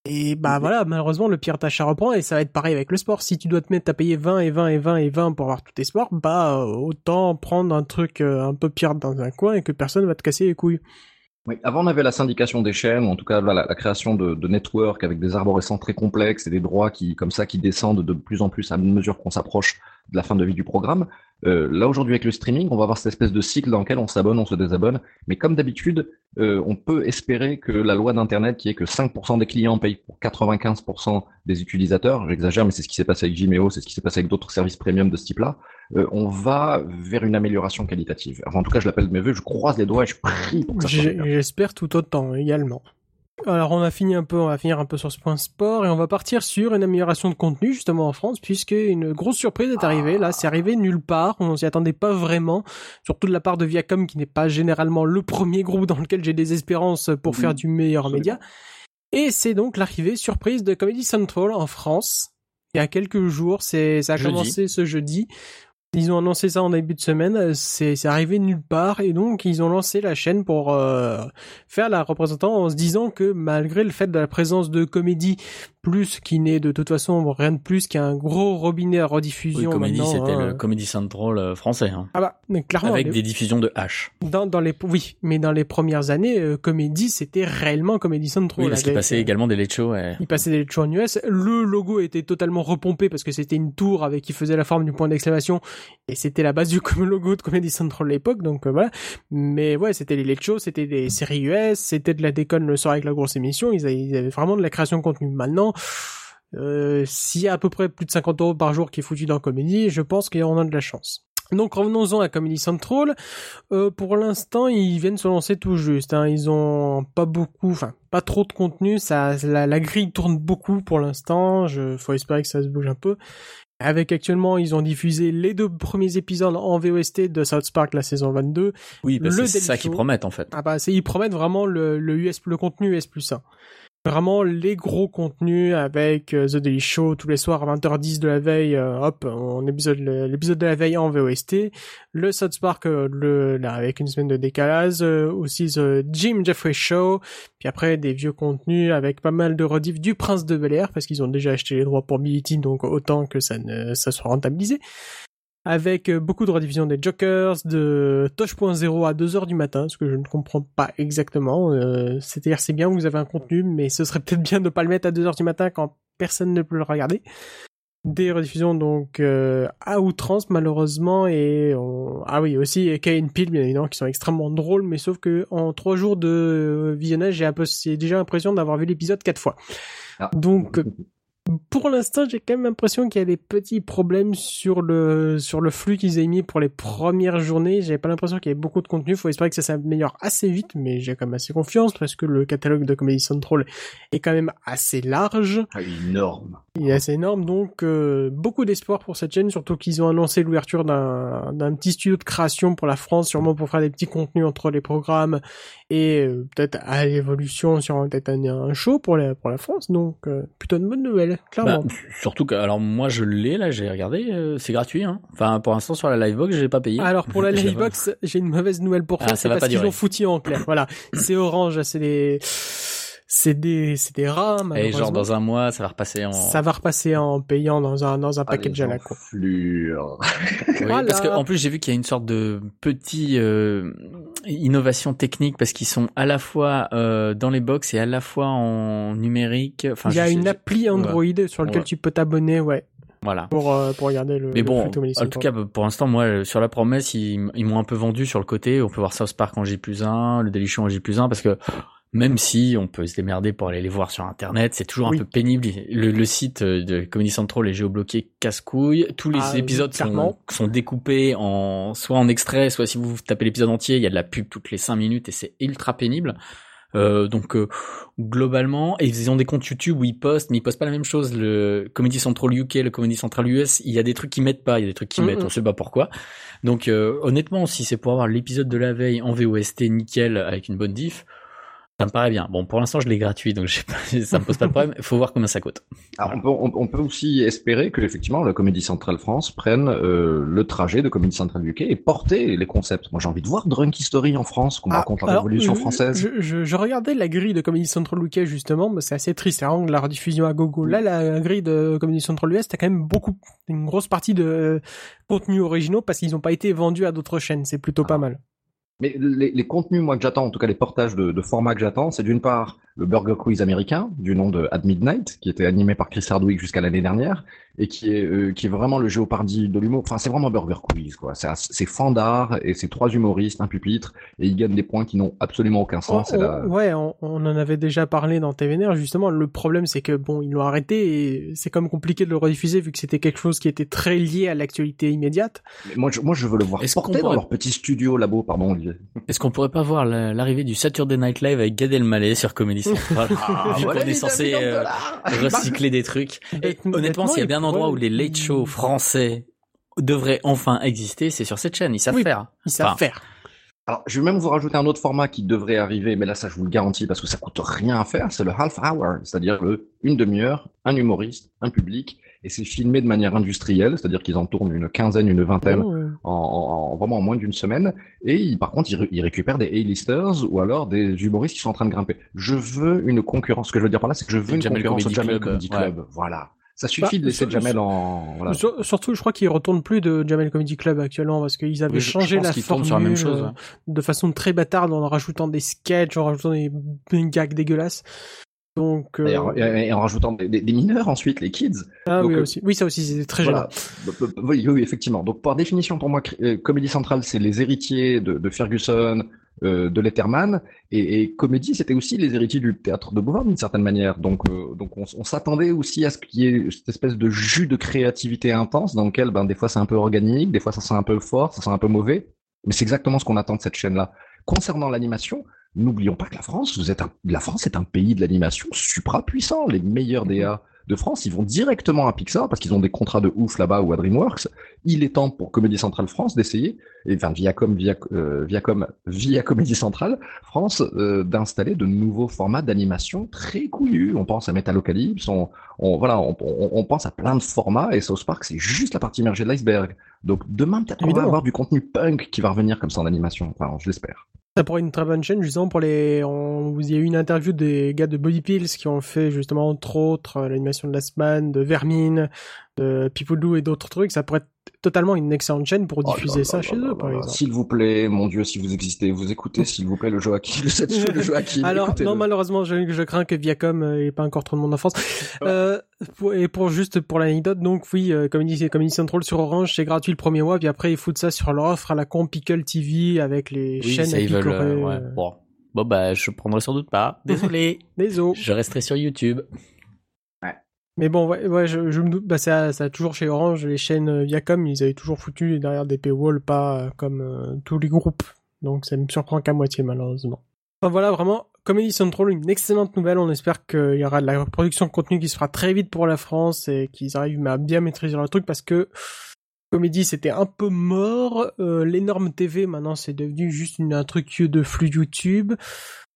Et bah voilà, malheureusement le piratage ça reprend et ça va être pareil avec le sport. Si tu dois te mettre à payer 20 et 20 et 20 et 20 pour avoir tous tes sports, bah euh, autant prendre un truc euh, un peu pirate dans un coin et que personne va te casser les couilles. Oui, avant on avait la syndication des chaînes, ou en tout cas voilà, la création de, de networks avec des arborescents très complexes et des droits qui, comme ça, qui descendent de plus en plus à mesure qu'on s'approche de la fin de vie du programme. Euh, là aujourd'hui avec le streaming, on va avoir cette espèce de cycle dans lequel on s'abonne, on se désabonne, mais comme d'habitude, euh, on peut espérer que la loi d'Internet, qui est que 5% des clients payent pour 95% des utilisateurs, j'exagère, mais c'est ce qui s'est passé avec Vimeo, c'est ce qui s'est passé avec d'autres services premium de ce type-là, euh, on va vers une amélioration qualitative. Enfin, en tout cas, je l'appelle de mes voeux, je croise les doigts et je prie pour que ça. J'espère tout autant également. Alors on a fini un peu, on va finir un peu sur ce point sport et on va partir sur une amélioration de contenu justement en France puisque une grosse surprise est arrivée. Là, c'est arrivé nulle part, on s'y attendait pas vraiment, surtout de la part de Viacom qui n'est pas généralement le premier groupe dans lequel j'ai des espérances pour faire du meilleur Absolument. média. Et c'est donc l'arrivée surprise de Comedy Central en France. Il y a quelques jours, c'est ça a Jeudi. commencé ce jeudi. Ils ont annoncé ça en début de semaine, euh, c'est arrivé nulle part et donc ils ont lancé la chaîne pour euh, faire la représentante en se disant que malgré le fait de la présence de comédie plus qui n'est de toute façon rien de plus qu'un gros robinet à Oui, rediffusion Comedy, maintenant, c'était hein. le Comedy Central euh, français. hein. Ah bah mais clairement Avec les- des diffusions de H. dans dans les oui mais dans les premières années euh, comédie c'était réellement Comedy Central Oui, parce qu'il passait également des late shows. et- Il passait des shows en US. Le logo était totalement repompé parce que c'était une tour avec qui faisait la forme du point d'exclamation et c'était la base du logo de Comedy Central à l'époque. Donc euh, voilà. Mais ouais, c'était les late shows, c'était des séries US, c'était de la déconne le soir avec la grosse émission. Ils avaient, ils avaient vraiment de la création de contenu. Maintenant, euh, s'il y a à peu près plus de 50 euros par jour qui est foutu dans Comédie, je pense qu'on a de la chance. Donc revenons-en à Comedy Central. Euh, pour l'instant, ils viennent se lancer tout juste. Hein. Ils ont pas beaucoup, enfin pas trop de contenu. Ça, la, la grille tourne beaucoup pour l'instant. Je, faut espérer que ça se bouge un peu. Avec actuellement, ils ont diffusé les deux premiers épisodes en VOST de South Park la saison 22. Oui, que c'est ça qu'ils promettent en fait. Ah bah, c'est, ils promettent vraiment le, le US, le contenu US plus 1. Vraiment les gros contenus avec euh, The Daily Show tous les soirs à 20h10 de la veille, euh, hop, on épisode l'épisode de la veille en VOST, le South Park euh, le là avec une semaine de décalage, aussi The Jim Jeffrey Show, puis après des vieux contenus avec pas mal de rediff du Prince de Bel Air parce qu'ils ont déjà acheté les droits pour Teen, donc autant que ça ne ça soit rentabilisé avec euh, beaucoup de rediffusion des Jokers, de Tosh.0 à 2h du matin, ce que je ne comprends pas exactement. Euh, C'est-à-dire c'est bien, vous avez un contenu, mais ce serait peut-être bien de ne pas le mettre à 2h du matin quand personne ne peut le regarder. Des rediffusions donc euh, à outrance malheureusement et on... ah oui aussi et Kane Peel bien évidemment qui sont extrêmement drôles mais sauf que en trois jours de visionnage j'ai peu déjà l'impression d'avoir vu l'épisode quatre fois Ah. donc euh, pour l'instant, j'ai quand même l'impression qu'il y a des petits problèmes sur le sur le flux qu'ils aient mis pour les premières journées. J'avais pas l'impression qu'il y avait beaucoup de contenu. Faut espérer que ça s'améliore assez vite, mais j'ai quand même assez confiance parce que le catalogue de Comedy Central est quand même assez large. Ah, énorme. Il est assez énorme, donc euh, beaucoup d'espoir pour cette chaîne, surtout qu'ils ont annoncé l'ouverture d'un d'un petit studio de création pour la France, sûrement pour faire des petits contenus entre les programmes et euh, peut-être à l'évolution, sûrement peut-être un, un show pour la pour la France. Donc euh, plutôt une bonne nouvelle, Bah, clairement. surtout que, alors moi je l'ai là, j'ai regardé, euh, c'est gratuit. Hein. Enfin, pour l'instant sur la Livebox, j'ai pas payé. Alors pour la Livebox, j'ai une mauvaise nouvelle pour toi, Ah, c'est parce qu'ils durer. ont foutu en clair. Voilà, c'est orange, c'est les c'est des, c'est des rats, Et genre dans un mois, ça va repasser en. Ça va repasser en payant dans un, dans un package à la con. Oui, Voilà. Parce qu'en plus, j'ai vu qu'il y a une sorte de petit euh, innovation technique parce qu'ils sont à la fois euh, dans les box et à la fois en numérique. Enfin, Il y a sais- une appli Android sur laquelle Ouais. tu peux t'abonner, ouais, Voilà. pour, euh, pour regarder le. Mais bon, en tout cas, pour l'instant, moi, sur la promesse, ils, ils m'ont un peu vendu sur le côté. On peut voir South Park en J plus 1, le Show en J plus 1, parce que même si on peut se démerder pour aller les voir sur Internet, c'est toujours Oui. un peu pénible. Le, le site euh, de Comedy Central est géobloqué casse-couille. Tous les Ah, épisodes sont, sont découpés en soit en extrait, soit si vous tapez l'épisode entier, il y a de la pub toutes les 5 minutes et c'est ultra pénible. Euh, donc euh, globalement, et ils ont des comptes YouTube où ils postent, mais ils postent pas la même chose. Le Comedy Central UK, le Comedy Central US, il y a des trucs qu'ils mettent pas, il y a des trucs qu'ils Mhm. mettent, on sait pas pourquoi. Donc euh, honnêtement, si c'est pour avoir l'épisode de la veille en VOST nickel avec une bonne diff, ça me paraît bien. Bon, pour l'instant, je l'ai gratuit, donc pas, ça me pose pas de problème. Il faut voir combien ça coûte. Alors, on, peut, on, on peut aussi espérer que effectivement la Comédie Centrale France prenne euh, le trajet de Comédie Centrale UK et porter les concepts. Moi, j'ai envie de voir Drunk History en France, qu'on Ah, raconte la Révolution française. Je, je, je regardais la grille de Comedy Central UK justement, mais c'est assez triste, c'est vraiment de la rediffusion à gogo. Là, la grille de Comedy Central US, t'as quand même beaucoup, une grosse partie de euh, contenus originaux parce qu'ils n'ont pas été vendus à d'autres chaînes. C'est plutôt pas Ah. mal. Mais les, les contenus, moi, que j'attends, en tout cas les portages de, de formats que j'attends, c'est d'une part le Burger Quiz américain, du nom de At Midnight, qui était animé par Chris Hardwick jusqu'à l'année dernière, et qui est, euh, qui est vraiment le Jeopardy de l'humour. Enfin, c'est vraiment Burger Quiz, quoi. C'est, c'est fandard, et c'est trois humoristes, un pupitre, et ils gagnent des points qui n'ont absolument aucun sens. On- C'est on- la- Ouais, on, on en avait déjà parlé dans TVNR, justement. Le problème, c'est que bon, ils l'ont arrêté et c'est comme compliqué de le rediffuser vu que c'était quelque chose qui était très lié à l'actualité immédiate. Mais moi, je, moi, je veux le voir Est-ce qu'on porter dans leur petit studio là-bas, pardon, Olivier. Est-ce qu'on pourrait pas voir la- l'arrivée du Saturday Night Live avec Gad Elmaleh sur Comedy Central? Vu qu'on est censé euh, recycler des trucs. Et honnêtement, s'il y a bien un endroit où les late shows français devraient enfin exister, c'est sur cette chaîne. Ils savent Oui. faire. Ils savent Enfin, faire. Alors, je vais même vous rajouter un autre format qui devrait arriver, mais là, ça, je vous le garantis parce que ça coûte rien à faire. C'est le half hour, c'est-à-dire le une demi-heure, un humoriste, un public, et c'est filmé de manière industrielle, c'est-à-dire qu'ils en tournent une quinzaine, une vingtaine Oh, en, en- en- vraiment en moins d'une semaine. Et ils- par contre, ils, ré- ils récupèrent des A-listers ou alors des humoristes qui sont en train de grimper. Je veux une concurrence. Ce que je veux dire par là, c'est que je veux Le une Jamel concurrence Comedy au Jamel Club, Comedy ouais. Club. Voilà. Ça suffit Bah, de laisser sur- Jamel en. Voilà. Sur- surtout, je crois qu'ils retournent plus de Jamel Comedy Club actuellement parce qu'ils avaient oui, je- je changé pense la formule sur la même chose. euh, ouais. de façon très bâtarde en rajoutant des sketchs, en rajoutant des, des gags dégueulasses. Donc, euh, Et, en, et- et en rajoutant des, mineurs ensuite, les kids. ah donc, oui euh, aussi, oui ça aussi c'était très Voilà. gênant. B- b- Oui, oui, effectivement. Donc, par définition, pour moi, euh, Comédie Centrale, c'est les héritiers de, de Ferguson, euh, de Letterman, et, et Comédie, c'était aussi les héritiers du théâtre de Beauvoir, d'une certaine manière. Donc, euh, donc on, on s'attendait aussi à ce qu'il y ait cette espèce de jus de créativité intense, dans lequel, ben, des fois, c'est un peu organique, des fois, ça sent un peu fort, ça sent un peu mauvais. Mais c'est exactement ce qu'on attend de cette chaîne-là. Concernant l'animation, n'oublions pas que la France, vous êtes un- la France est un pays de l'animation supra puissant. Les meilleurs DA de France, ils vont directement à Pixar parce qu'ils ont des contrats de ouf là-bas ou à DreamWorks. Il est temps pour Comédie Centrale France d'essayer, et enfin Viacom, via, euh, Viacom, via Comédie Centrale France, euh, d'installer de nouveaux formats d'animation très couillus. On pense à Metalocalypse, on, on voilà, on, on- on pense à plein de formats et South Park c'est juste la partie immergée de l'iceberg. Donc demain peut-être qu'on va avoir du contenu punk qui va revenir comme ça en animation. Enfin, je l'espère. Ça pourrait être une très bonne chaîne justement pour les. On... Il y a eu une interview des gars de Body Pills qui ont fait justement entre autres euh, l'animation de Last Man, de Vermine, de People Do et d'autres trucs. Ça pourrait être totalement une excellente chaîne pour Oh là diffuser là ça là chez là eux là par là. exemple. S'il vous plaît, mon Dieu, si vous existez, vous écoutez, s'il vous plaît, le Joachim, le show de Joachim. Alors non malheureusement je, je crains que Viacom euh, ait pas encore trop de monde en France. Euh, pour- et pour juste pour l'anecdote donc oui euh, Comedy, Comedy Central sur Orange c'est gratuit le premier mois puis après ils foutent ça sur leur offre à la con Pickle TV avec les Oui, chaînes à ils veulent. picorer. euh, ouais. euh, Bon. Bon bah je prendrai sans doute pas. Désolé. Désolé. je resterai sur YouTube. Mais bon, ouais, je, me doute, bah, ça, ça a toujours chez Orange, les chaînes euh, Viacom, ils avaient toujours foutu derrière des paywalls, pas euh, comme euh, tous les groupes. Donc ça me surprend qu'à moitié, malheureusement. Enfin voilà, vraiment, Comedy Central, une excellente nouvelle. On espère qu'il y aura de la production de contenu qui se fera très vite pour la France et qu'ils arrivent à bien maîtriser leur truc parce que Comédie, c'était un peu mort. L'énorme TV, maintenant, c'est devenu juste un truc de flux YouTube.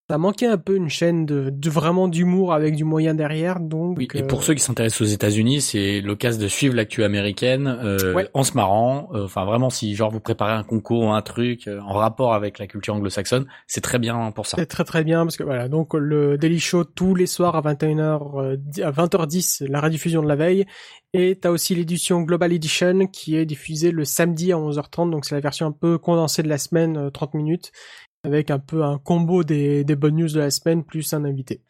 Ça manquait un peu une chaîne de, de vraiment d'humour avec du moyen derrière, donc. Oui, et euh, pour ceux qui s'intéressent aux États-Unis, c'est l'occasion de suivre l'actu américaine euh, Ouais. en se marrant. Euh, Enfin, vraiment, si genre vous préparez un concours ou un truc euh, en rapport avec la culture anglo-saxonne, c'est très bien pour ça. C'est très très bien parce que voilà donc le Daily Show tous les soirs à 21h euh, di- à 20h10 la rediffusion de la veille et t'as aussi l'édition Global Edition qui est diffusée le samedi à 11h30 donc c'est la version un peu condensée de la semaine euh, 30 minutes avec un peu un combo des, des bonnes news de la semaine plus un invité.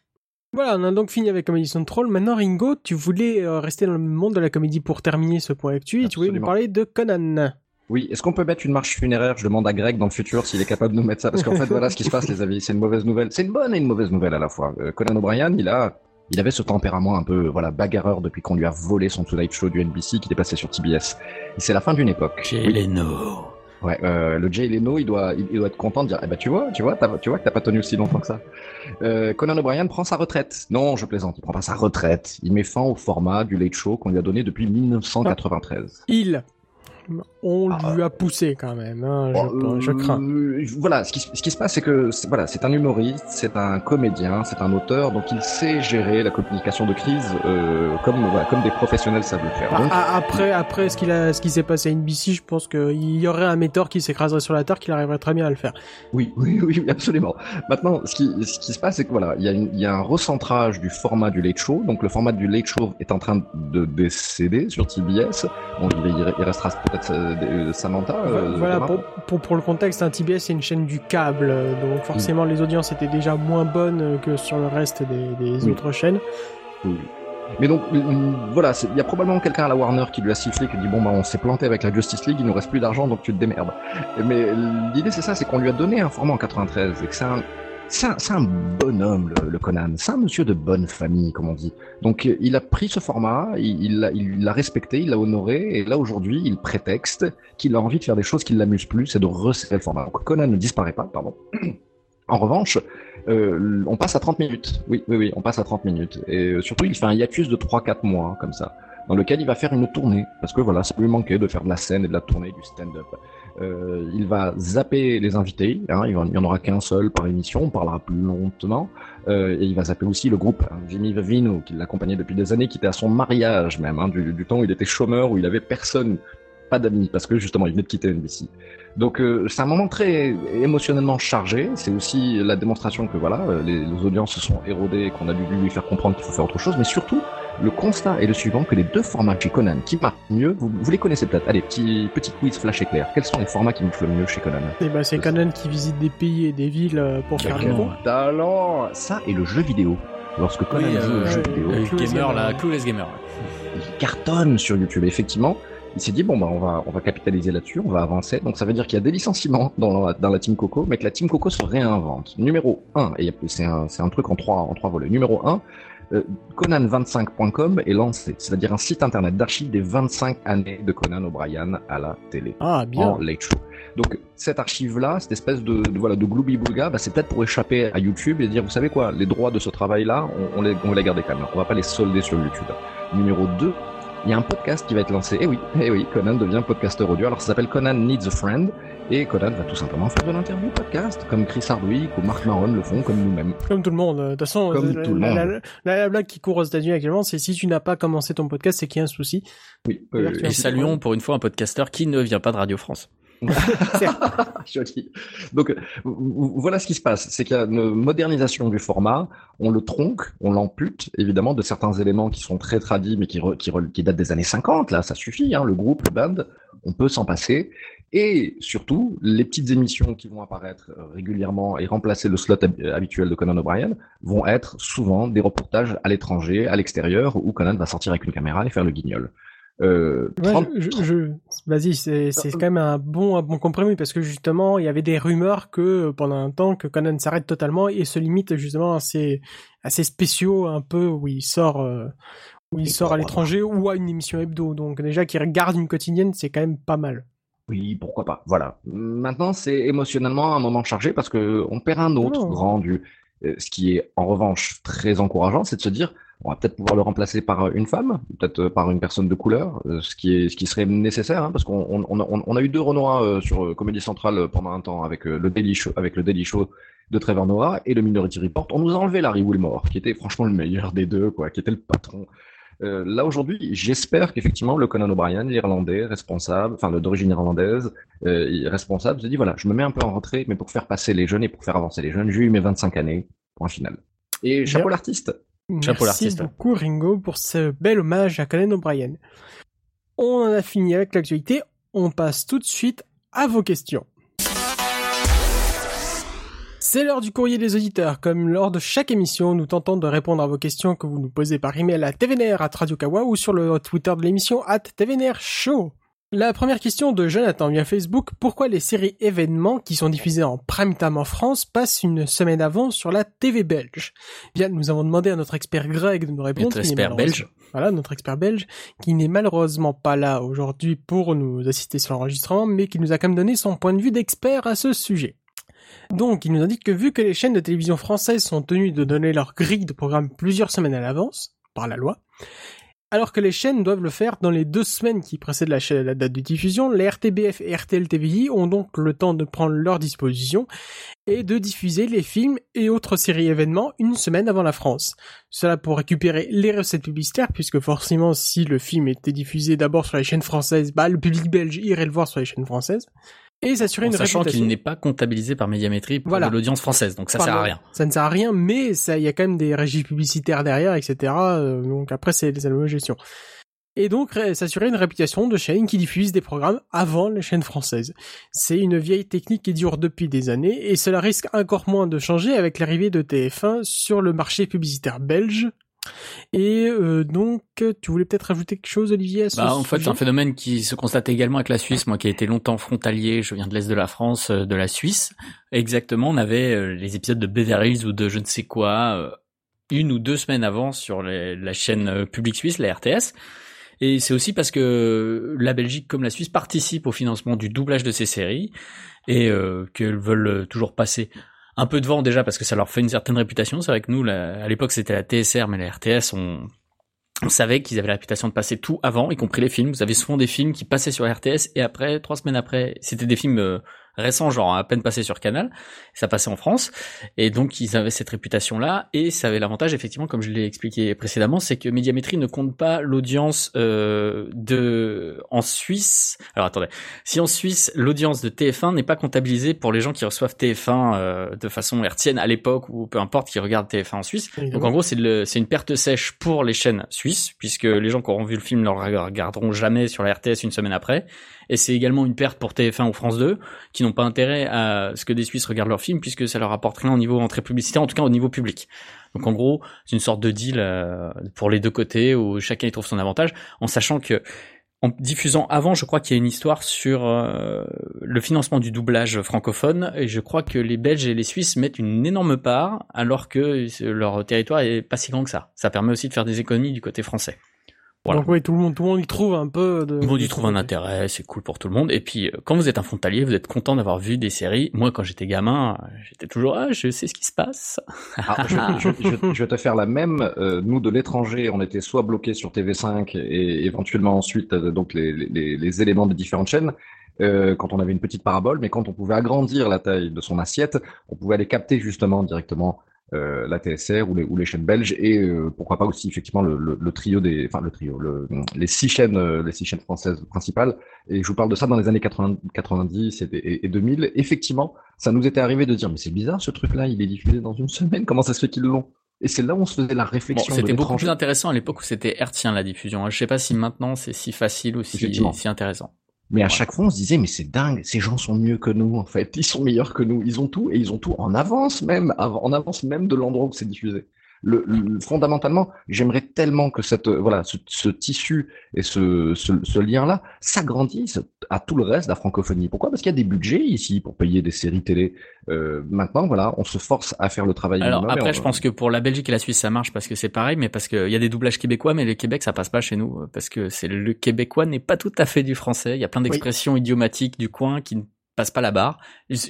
Voilà, on a donc fini avec Comedy Central. Maintenant, Ringo, tu voulais euh, rester dans le monde de la comédie pour terminer ce point actu et tu voulais nous parler de Conan. Oui, est-ce qu'on peut mettre une marche funéraire? Je demande à Greg dans le futur s'il est capable de nous mettre ça, parce qu'en fait, voilà ce qui se passe, les amis. C'est une mauvaise nouvelle. C'est une bonne et une mauvaise nouvelle à la fois. Euh, Conan O'Brien, il a, il avait ce tempérament un peu, voilà, bagarreur depuis qu'on lui a volé son Tonight Show du NBC qui est passé sur TBS. Et c'est la fin d'une époque. Chez Oui. Leno. Ouais, euh, le Jay Leno, il doit, il, doit être content de dire, eh ben tu vois, tu vois, tu vois que t'as pas tenu aussi longtemps que ça. Euh, Conan O'Brien prend sa retraite. Non, je plaisante, il prend pas sa retraite. Il met fin au format du Late Show qu'on lui a donné depuis 1993. Il, on Ah. lui a poussé quand même, hein, je, Bon, je euh, crains. Voilà, ce qui, ce qui se passe, c'est que c'est- voilà, c'est un humoriste, c'est un comédien, c'est un auteur, donc il sait gérer la communication de crise euh, comme voilà, comme des professionnels savent le faire. Ah, Donc, ah, après, après ce qu'il a, ce qui s'est passé à NBC, je pense qu'il y aurait un méthode qui s'écraserait sur la terre, qu'il arriverait très bien à le faire. oui, oui, oui, absolument. Maintenant, ce qui, ce qui se passe, c'est que voilà, il y, a une- il y a un recentrage du format du Late Show. Donc le format du Late Show est en train de décéder sur TBS. Bon, il- il restera peut-être euh, Samantha. euh, voilà, pour, pour, pour le contexte, un TBS c'est une chaîne du câble, donc forcément les audiences étaient déjà moins bonnes que sur le reste des, des Oui. autres chaînes. Oui. Mais donc euh, voilà, il y a probablement quelqu'un à la Warner qui lui a sifflé, qui dit bon bah on s'est planté avec la Justice League, il nous reste plus d'argent donc tu te démerdes. Mais l'idée c'est ça, c'est qu'on lui a donné un format en 93 et que c'est un c'est un, un bonhomme le, Conan, c'est un monsieur de bonne famille comme on dit. Donc euh, il a pris ce format, il il l'a il l'a respecté, il l'a honoré et là aujourd'hui il prétexte qu'il a envie de faire des choses qui l'amusent plus, c'est de resserrer le format. Donc Conan ne disparaît pas, pardon. En revanche, euh, on passe à 30 minutes. Oui, oui, oui, on passe à 30 minutes. Et euh, surtout, il fait un hiatus de 3-4 mois, comme ça, dans lequel il va faire une tournée. Parce que voilà, ça lui manquait de faire de la scène et de la tournée, du stand-up. Euh, il va zapper les invités. Hein, il n'y en aura qu'un seul par émission, on parlera plus lentement. Euh, et il va zapper aussi le groupe hein, Jimmy Vivino, qui l'accompagnait depuis des années, qui était à son mariage même, hein, du, du temps où il était chômeur, où il avait personne, pas d'amis, parce que justement, il venait de quitter NBC. Donc euh, c'est un moment très émotionnellement chargé. C'est aussi la démonstration que voilà, les, les audiences se sont érodées, qu'on a dû lui faire comprendre qu'il faut faire autre chose. Mais surtout, le constat est le suivant que les deux formats chez Conan qui marchent mieux, vous, vous les connaissez peut-être. Allez, petit petit quiz flash éclair. Quels sont les formats qui marchent le mieux chez Conan Et ben c'est Conan qui visite des pays et des villes euh, pour faire cons. Talent, ça et le jeu vidéo. Lorsque Conan Oui, joue au euh, jeu vidéo, euh, gamer, la Clueless Gamer. il cartonne sur YouTube. Effectivement, il s'est dit bon bah on va on va capitaliser là-dessus, on va avancer. Donc ça veut dire qu'il y a des licenciements dans la, dans la team Coco, mais que la team Coco se réinvente. Numéro 1 et c'est un c'est un truc en trois en trois volets. Numéro 1 euh, Conan25.com est lancé, c'est-à-dire un site internet d'archives des 25 années de Conan O'Brien à la télé Ah bien. en late show. Donc cette archive-là, cette espèce de, de voilà de gloubi boulga, bah, c'est peut-être pour échapper à YouTube et dire vous savez quoi, les droits de ce travail-là, on, on les on va les garder quand même. On va pas les solder sur YouTube. Numéro 2, il y a un podcast qui va être lancé. Eh oui, eh oui, Conan devient podcasteur audio. Alors ça s'appelle Conan Needs a Friend et Conan va tout simplement faire de l'interview podcast comme Chris Hardwick ou Mark Maron le font comme nous-mêmes. Comme tout le monde. De toute façon, Comme la, tout le la- monde. la- la- la blague qui court aux États-Unis actuellement, c'est si tu n'as pas commencé ton podcast, c'est qu'il y a un souci. Oui. Euh, Et saluons pour une fois un podcasteur qui ne vient pas de Radio France. Joli. Donc euh, voilà ce qui se passe, c'est qu'il y a une modernisation du format, on le tronque, on l'ampute évidemment de certains éléments qui sont très tradis mais qui, re- qui, re- qui datent des années 50, là ça suffit, hein, le groupe, le band, on peut s'en passer. Et surtout, les petites émissions qui vont apparaître euh, régulièrement et remplacer le slot hab- habituel de Conan O'Brien vont être souvent des reportages à l'étranger, à l'extérieur, où Conan va sortir avec une caméra et faire le guignol. Euh, Ouais, 30 je, je- je- vas-y, c'est quand même un bon, un bon compromis parce que justement, il y avait des rumeurs que euh, pendant un temps que Conan s'arrête totalement et se limite justement à ces, à ces spéciaux un peu où il sort, euh, où il sort à l'étranger ou à une émission hebdo. Donc déjà qu'il regarde une quotidienne, c'est quand même pas mal. Oui, pourquoi pas. Voilà. Maintenant, c'est émotionnellement un moment chargé parce que on perd un autre Non. grand du. euh, Ce qui est en revanche très encourageant, c'est de se dire, on va peut-être pouvoir le remplacer par une femme, peut-être euh, par une personne de couleur, euh, ce qui est ce qui serait nécessaire, hein, parce qu'on on, on, a- on a eu deux Renois euh, sur Comédie Centrale pendant un temps avec le Daily Show, avec le Daily Show, de Trevor Noah et le Minority Report. On nous a enlevé Larry Wilmore, qui était franchement le meilleur des deux, quoi, qui était le patron. Euh, là aujourd'hui, j'espère qu'effectivement le Conan O'Brien, l'Irlandais responsable, enfin d'origine irlandaise, euh, responsable, se dit voilà, je me mets un peu en retrait, mais pour faire passer les jeunes et pour faire avancer les jeunes, j'ai eu mes 25 années, point final. Et chapeau l'artiste. Chapeau Merci l'artiste. beaucoup Ringo pour ce bel hommage à Conan O'Brien. On en a fini avec l'actualité, on passe tout de suite à vos questions. C'est l'heure du courrier des auditeurs. Comme lors de chaque émission, nous tentons de répondre à vos questions que vous nous posez par email à tvnr à Radio Kawa ou sur le Twitter de l'émission at tvnr show. La première question de Jonathan via Facebook. Pourquoi les séries événements qui sont diffusées en prime time en France passent une semaine avant sur la TV belge? Bien, nous avons demandé à notre expert Greg de nous répondre. Notre expert belge. Voilà, notre expert belge, qui n'est malheureusement pas là aujourd'hui pour nous assister sur l'enregistrement, mais qui nous a quand même donné son point de vue d'expert à ce sujet. Donc, il nous indique que vu que les chaînes de télévision françaises sont tenues de donner leur grille de programme plusieurs semaines à l'avance, par la loi, alors que les chaînes doivent le faire dans les deux semaines qui précèdent la, cha- la date de diffusion, les RTBF et RTL TVI ont donc le temps de prendre leur disposition et de diffuser les films et autres séries événements une semaine avant la France. Cela pour récupérer les recettes publicitaires, puisque forcément, si le film était diffusé d'abord sur les chaînes françaises, bah, le public belge irait le voir sur les chaînes françaises. Et s'assurer une sachant réputation. qu'il n'est pas comptabilisé par médiamétrie pour Voilà. l'audience française, donc ça Pardon. sert à rien. Ça ne sert à rien, mais il y a quand même des régies publicitaires derrière, etc. euh, donc après, c'est des alloués gestion. Et donc, s'assurer une réputation de chaîne qui diffuse des programmes avant les chaînes françaises. C'est une vieille technique qui dure depuis des années, et cela risque encore moins de changer avec l'arrivée de TF1 sur le marché publicitaire belge. Et euh, donc, tu voulais peut-être rajouter quelque chose, Olivier à ce Bah, en fait, c'est un phénomène qui se constate également avec la Suisse. Moi, qui ai été longtemps frontalier, je viens de l'est de la France, euh, de la Suisse. Exactement, on avait euh, les épisodes de Beverly Hills ou de je ne sais quoi une ou deux semaines avant sur les- la chaîne publique suisse, la RTS. Et c'est aussi parce que la Belgique comme la Suisse participent au financement du doublage de ces séries et euh, qu'elles veulent toujours passer un peu devant déjà parce que ça leur fait une certaine réputation. C'est vrai que nous, à l'époque, c'était la TSR, mais la RTS, on, on savait qu'ils avaient la réputation de passer tout avant, y compris les films. Vous avez souvent des films qui passaient sur RTS et après, trois semaines après, c'était des films euh, récents, genre à peine passés sur Canal. Ça passait en France. Et donc, ils avaient cette réputation-là. Et ça avait l'avantage, effectivement, comme je l'ai expliqué précédemment, c'est que Médiamétrie ne compte pas l'audience euh, de en Suisse. Alors, attendez. Si en Suisse, l'audience de TF1 n'est pas comptabilisée pour les gens qui reçoivent TF1 euh, de façon hertzienne à l'époque ou peu importe qui regardent TF1 en Suisse, donc en gros, c'est une perte sèche pour les chaînes suisses, puisque les gens qui auront vu le film ne le regarderont jamais sur la RTS une semaine après. Et c'est également une perte pour TF1 ou France 2, qui n'ont pas intérêt à ce que des Suisses regardent leurs films, puisque ça leur apporte rien au niveau entrée publicitaire, en tout cas au niveau public. Donc en gros, c'est une sorte de deal euh, pour les deux côtés, où chacun y trouve son avantage, en sachant que en diffusant avant, je crois qu'il y a une histoire sur euh, le financement du doublage francophone, et je crois que les Belges et les Suisses mettent une énorme part, alors que leur territoire est pas si grand que ça. Ça permet aussi de faire des économies du côté français. Voilà. Donc oui, tout le monde, tout le monde y trouve un peu de. Tout le monde y trouve un intérêt, c'est cool pour tout le monde. Et puis, euh, quand vous êtes un frontalier, vous êtes content d'avoir vu des séries. Moi, quand j'étais gamin, j'étais toujours, ah, je sais ce qui se passe. Ah, je, je- je- je vais te faire la même. Euh, nous, de l'étranger, on était soit bloqués sur TV5 et éventuellement ensuite euh, donc les, les, les éléments des différentes chaînes euh, quand on avait une petite parabole, mais quand on pouvait agrandir la taille de son assiette, on pouvait aller capter justement directement la TSR ou les, ou les chaînes belges et euh, pourquoi pas aussi effectivement le, le, le trio des, enfin le trio, le, les six chaînes, euh, les six chaînes françaises principales. Et je vous parle de ça dans les années 80, 90 et, et, et 2000. Effectivement, ça nous était arrivé de dire mais c'est bizarre ce truc-là, il est diffusé dans une semaine, comment ça se fait qu'ils l'ont Et c'est là où on se faisait la réflexion. c'était beaucoup plus intéressant à l'époque où c'était hertzien la diffusion. Je sais pas si maintenant c'est si facile ou si, si intéressant. Mais à Ouais. chaque fois, on se disait, mais c'est dingue, ces gens sont mieux que nous, en fait. Ils sont meilleurs que nous. Ils ont tout, et ils ont tout en avance même, en avance même de l'endroit où c'est diffusé. Le, le- fondamentalement, j'aimerais tellement que cette, euh, voilà, ce, ce tissu et ce, ce, ce lien-là s'agrandisse à tout le reste de la francophonie. Pourquoi? Parce qu'il y a des budgets ici pour payer des séries télé. Euh, maintenant, voilà, on se force à faire le travail. Alors minimum après, on- je pense que pour la Belgique et la Suisse, ça marche parce que c'est pareil, mais parce qu'il y a des doublages québécois, mais le Québec, ça passe pas chez nous, parce que c'est le québécois n'est pas tout à fait du français. Il y a plein d'expressions idiomatiques du coin qui ne passe pas la barre.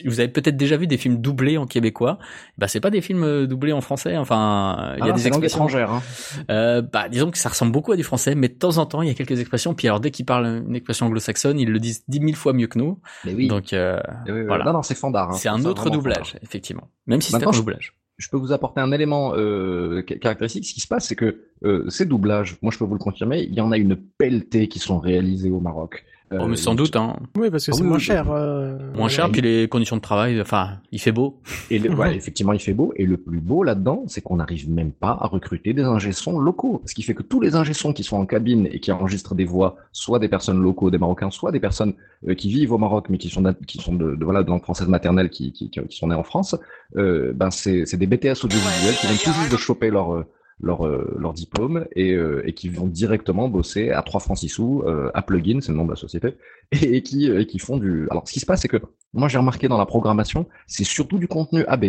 Vous avez peut-être déjà vu des films doublés en québécois. Bah c'est pas des films euh, doublés en français. Enfin, il y a Ah, des expressions. étrangère. Hein. Euh, bah disons que ça ressemble beaucoup à du français, mais de temps en temps il y a quelques expressions. Puis alors dès qu'ils parlent une expression anglo-saxonne, ils le disent dix mille fois mieux que nous. Mais oui. Donc euh, Eh oui, oui. voilà. Non, non, c'est fandard. hein. c'est un autre doublage, fandard. effectivement. Même si c'est un doublage. je peux vous apporter un élément euh, ca- caractéristique. Ce qui se passe, c'est que euh, ces doublages, moi je peux vous le confirmer, il y en a une pelletée qui sont réalisés au Maroc. Euh, Oh, mais sans doute, hein. Oui, parce que Ah c'est oui, moins oui, cher. euh, Moins cher, puis les conditions de travail, enfin, il fait beau. Et le- ouais, effectivement, il fait beau. Et le plus beau là-dedans, c'est qu'on n'arrive même pas à recruter des ingé-sons locaux. Ce qui fait que tous les ingé-sons qui sont en cabine et qui enregistrent des voix, soit des personnes locaux, des Marocains, soit des personnes euh, qui vivent au Maroc mais qui sont, qui sont de, de, voilà, de langue française maternelle, qui, qui, qui sont nés en France, euh, ben c'est c'est des BTS audiovisuels qui viennent tout juste de choper leur euh, leur, euh, leur diplôme et, euh, et qui vont directement bosser à 3 francs 6 sous, euh, à Plugin, c'est le nom de la société, et, qui, et qui font du... Alors, ce qui se passe, c'est que moi, j'ai remarqué dans la programmation, c'est surtout du contenu AB.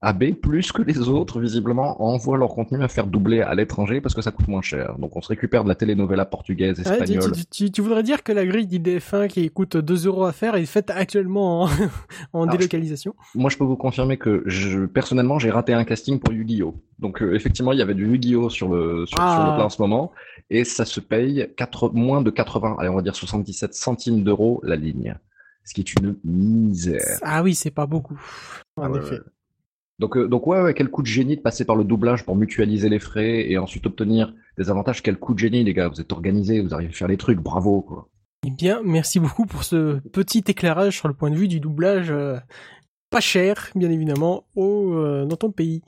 AB, plus que les autres, visiblement, envoient leur contenu à faire doubler à l'étranger parce que ça coûte moins cher. Donc, on se récupère de la telenovela portugaise, espagnole. tu- tu- tu voudrais dire que la grille d'IDF1 qui coûte 2 euros à faire est faite actuellement en, en Alors, délocalisation? Moi, je peux vous confirmer que je, personnellement, j'ai raté un casting pour Yu-Gi-Oh! Donc, euh, effectivement, il y avait du Yu-Gi-Oh! sur le, sur, Ah. sur le plat en ce moment. Et ça se paye moins de 80, allez, on va dire 77 centimes d'euros la ligne. Ce qui est une misère. Ah oui, c'est pas beaucoup. En Ah effet. Donc, euh, donc ouais, quel coup de génie de passer par le doublage pour mutualiser les frais et ensuite obtenir des avantages. Quel coup de génie, les gars. Vous êtes organisés, vous arrivez à faire les trucs. Bravo, quoi. Eh bien, merci beaucoup pour ce petit éclairage sur le point de vue du doublage euh, pas cher, bien évidemment, au, euh, dans ton pays.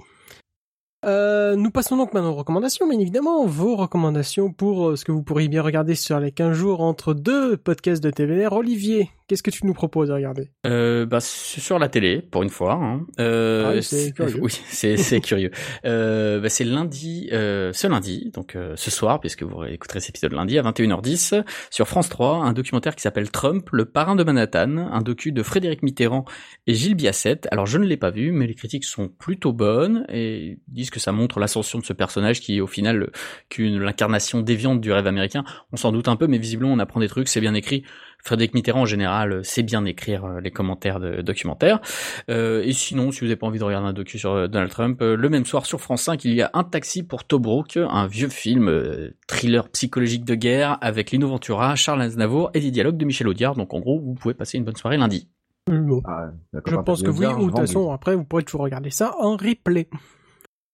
Nous passons donc maintenant aux recommandations, bien évidemment, vos recommandations pour ce que vous pourriez bien regarder sur les 15 jours entre deux podcasts de TVR. Olivier, qu'est-ce que tu nous proposes de regarder? Euh, bah, sur la télé, pour une fois. Hein. Euh, Ah oui, c'est curieux. Oui, c'est curieux. Euh, bah, c'est lundi, euh, ce lundi, donc euh, ce soir, puisque vous écouterez cet épisode lundi à 21h10, sur France 3, un documentaire qui s'appelle Trump, le parrain de Manhattan, un docu de Frédéric Mitterrand et Gilles Biasset. Alors je ne l'ai pas vu, mais les critiques sont plutôt bonnes et disent que ça montre l'ascension de ce personnage qui est au final qu'une l'incarnation déviante du rêve américain. On s'en doute un peu, mais visiblement on apprend des trucs, c'est bien écrit. Frédéric Mitterrand en général euh, sait bien écrire euh, les commentaires de documentaires. Euh, et sinon, si vous n'avez pas envie de regarder un docu sur Donald Trump, euh, le même soir sur France 5, il y a Un taxi pour Tobruk, un vieux film euh, thriller psychologique de guerre avec Lino Ventura, Charles Aznavour et des dialogues de Michel Audiard. Donc en gros, vous pouvez passer une bonne soirée lundi. Bon, Ah, Je pense que oui, ou de toute façon, après, vous pourrez toujours regarder ça en replay.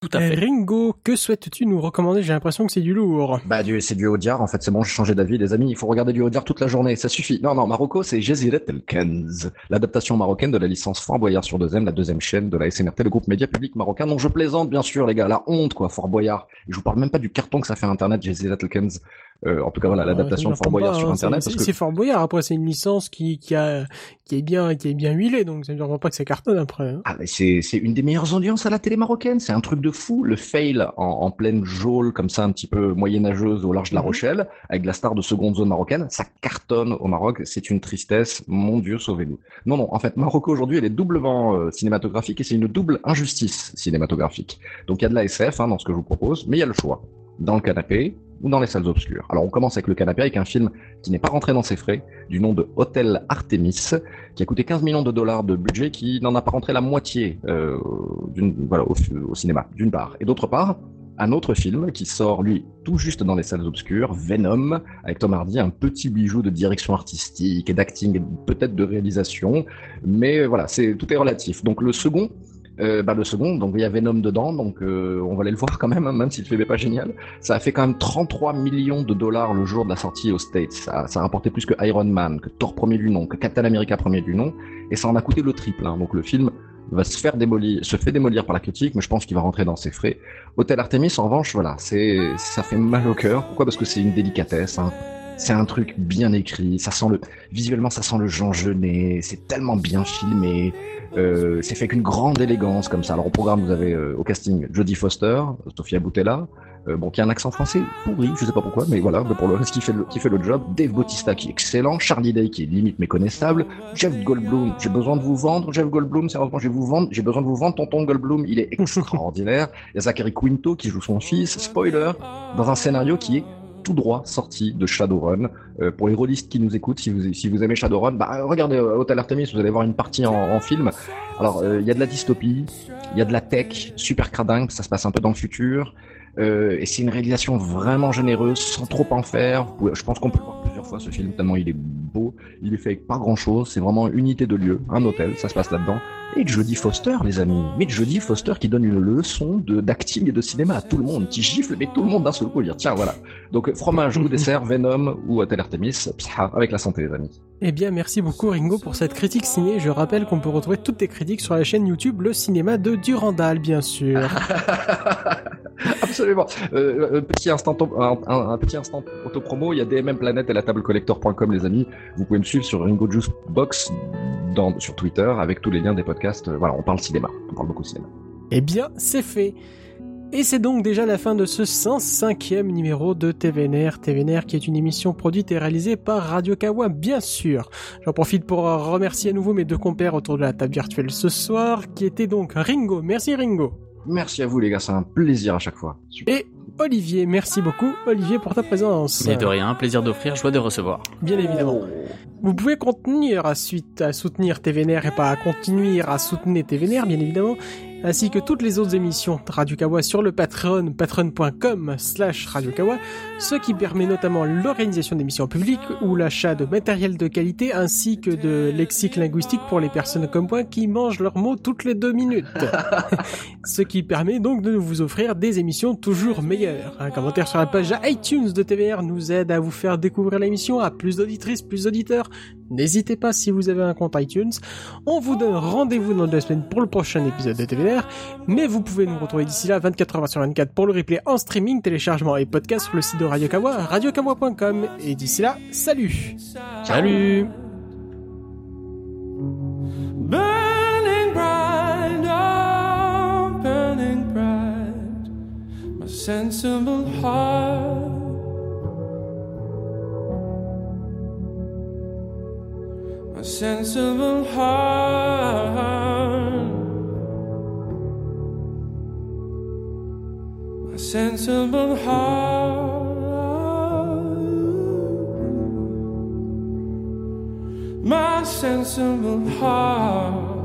Tout à fait. Ringo, que souhaites-tu nous recommander? J'ai l'impression que c'est du lourd. Bah, du, c'est du Audiard, en fait, c'est bon, j'ai changé d'avis, les amis, il faut regarder du Audiard toute la journée, ça suffit. Non, non, Marocco, c'est Jaziret El Kenz, l'adaptation marocaine de la licence Fort Boyard sur 2M, la deuxième chaîne de la SMRT, le groupe média public marocain, dont je plaisante, bien sûr, les gars, la honte, quoi, Fort Boyard. Et je vous parle même pas du carton que ça fait Internet, Jaziret El Kenz. Euh, en tout cas, voilà, l'adaptation Ouais, de Fort me Boyard sur hein, Internet, c'est- que C'est Fort Boyard. Après, c'est une licence qui, qui a, qui est bien, qui est bien huilée, donc ça ne surprend pas que ça cartonne après. hein. Ah, mais c'est, c'est une des meilleures audiences à la télé marocaine. C'est un truc de fou. Le fail en, en pleine geôle, comme ça, un petit peu moyenâgeuse au large de La Mhm. Rochelle, avec la star de seconde zone marocaine, ça cartonne au Maroc. C'est une tristesse. Mon Dieu, sauvez-nous. Non, non. En fait, Marocco aujourd'hui, elle est doublement euh, cinématographique et c'est une double injustice cinématographique. Donc, il y a de la SF hein, dans ce que je vous propose, mais il y a le choix. Dans le canapé ou dans les salles obscures. Alors, on commence avec le canapé, avec un film qui n'est pas rentré dans ses frais, du nom de Hôtel Artemis, qui a coûté 15 millions de dollars de budget, qui n'en a pas rentré la moitié euh, voilà, au, au cinéma, d'une part. Et d'autre part, un autre film qui sort, lui, tout juste dans les salles obscures, Venom, avec Tom Hardy, un petit bijou de direction artistique et d'acting peut-être de réalisation, mais voilà, c'est tout est relatif. Donc le second, euh, bah, le second, donc il y a Venom dedans, donc euh, on va aller le voir quand même, hein, même si le film n'est pas génial. Ça a fait quand même 33 millions de dollars le jour de la sortie aux States. Ça, ça a rapporté plus que Iron Man, que Thor premier du nom, que Captain America premier du nom, et ça en a coûté le triple. hein. Donc le film va se faire démolir, se fait démolir par la critique, mais je pense qu'il va rentrer dans ses frais. Hôtel Artemis, en revanche, voilà, c'est, ça fait mal au cœur. Pourquoi? Parce que c'est une délicatesse. Hein. C'est un truc bien écrit. Ça sent le, visuellement, ça sent le Jean Genet. C'est tellement bien filmé. Euh, c'est fait avec une grande élégance comme ça. Alors au programme, vous avez euh, au casting Jodie Foster, Sofia Boutella, euh, bon qui a un accent français pourri, je sais pas pourquoi, mais voilà. Mais pour le reste, qui fait le, qui fait le job. Dave Bautista qui est excellent, Charlie Day qui est limite méconnaissable, Jeff Goldblum. J'ai besoin de vous vendre, Jeff Goldblum. Sérieusement, je vais vous vendre. J'ai besoin de vous vendre, tonton Goldblum. Il est extraordinaire. Il y a Zachary Quinto qui joue son fils. Spoiler, dans un scénario qui est tout droit sorti de Shadowrun. Euh, pour les rôlistes qui nous écoutent, si vous, si vous aimez Shadowrun, bah, regardez euh, Hotel Artemis, vous allez voir une partie en, film. Alors, euh, il y a de la dystopie, il y a de la tech, super cradingue, ça se passe un peu dans le futur. Euh, et c'est une réalisation vraiment généreuse, sans trop en faire. Je pense qu'on peut le voir plusieurs fois ce film, tellement il est beau. Il est fait avec pas grand chose. C'est vraiment une unité de lieu, un hôtel, ça se passe là-dedans. Et Jodie Foster, les amis. Mais Jodie Foster qui donne une leçon d'acting et de cinéma à tout le monde, qui gifle mais tout le monde d'un seul coup. Dire tiens voilà. Donc fromage ou dessert, Venom ou Hotel Artemis, psha, avec la santé les amis. Eh bien, merci beaucoup Ringo pour cette critique ciné. Je rappelle qu'on peut retrouver toutes tes critiques sur la chaîne YouTube Le Cinéma de Durandal, bien sûr. Absolument. Euh, un petit instant, un, un- un petit instant auto-promo. Il y a DMM Planète et la tablecollector.com, les amis. Vous pouvez me suivre sur Ringo Juice Box sur Twitter avec tous les liens des podcasts. Euh, Voilà, on parle cinéma. On parle beaucoup cinéma. Eh bien, c'est fait. Et c'est donc déjà la fin de ce 105e numéro de TVNR. TVNR qui est une émission produite et réalisée par Radio Kawa, bien sûr. J'en profite pour euh, remercier à nouveau mes deux compères autour de la table virtuelle ce soir, qui étaient donc Ringo. Merci Ringo. Merci à vous, les gars. C'est un plaisir à chaque fois. Super. Et Olivier. Merci beaucoup Olivier pour ta présence. Mais de rien, plaisir d'offrir, joie de recevoir. Bien évidemment. Vous pouvez continuer à, suite, à soutenir TVNR et pas à continuer à soutenir TVNR, bien évidemment, ainsi que toutes les autres émissions de Radio Kawa sur le Patreon, patreon.com slash Radio Kawa, ce qui permet notamment l'organisation d'émissions publiques ou l'achat de matériel de qualité ainsi que de lexique linguistique pour les personnes comme moi qui mangent leurs mots toutes les deux minutes. ce qui permet donc de vous offrir des émissions toujours meilleures. Un commentaire sur la page iTunes de TVR nous aide à vous faire découvrir l'émission à plus d'auditrices, plus d'auditeurs. N'hésitez pas si vous avez un compte iTunes. On vous donne rendez-vous dans deux semaines pour le prochain épisode de TVR, mais vous pouvez nous retrouver d'ici là 24 heures sur 24 pour le replay en streaming, téléchargement et podcast sur le site de Radio Kawa, radiokawa.com. Et d'ici là, salut Salut burning bright, oh, burning bright, my sensible heart. My sensible heart. Sensible heart. My sensible heart.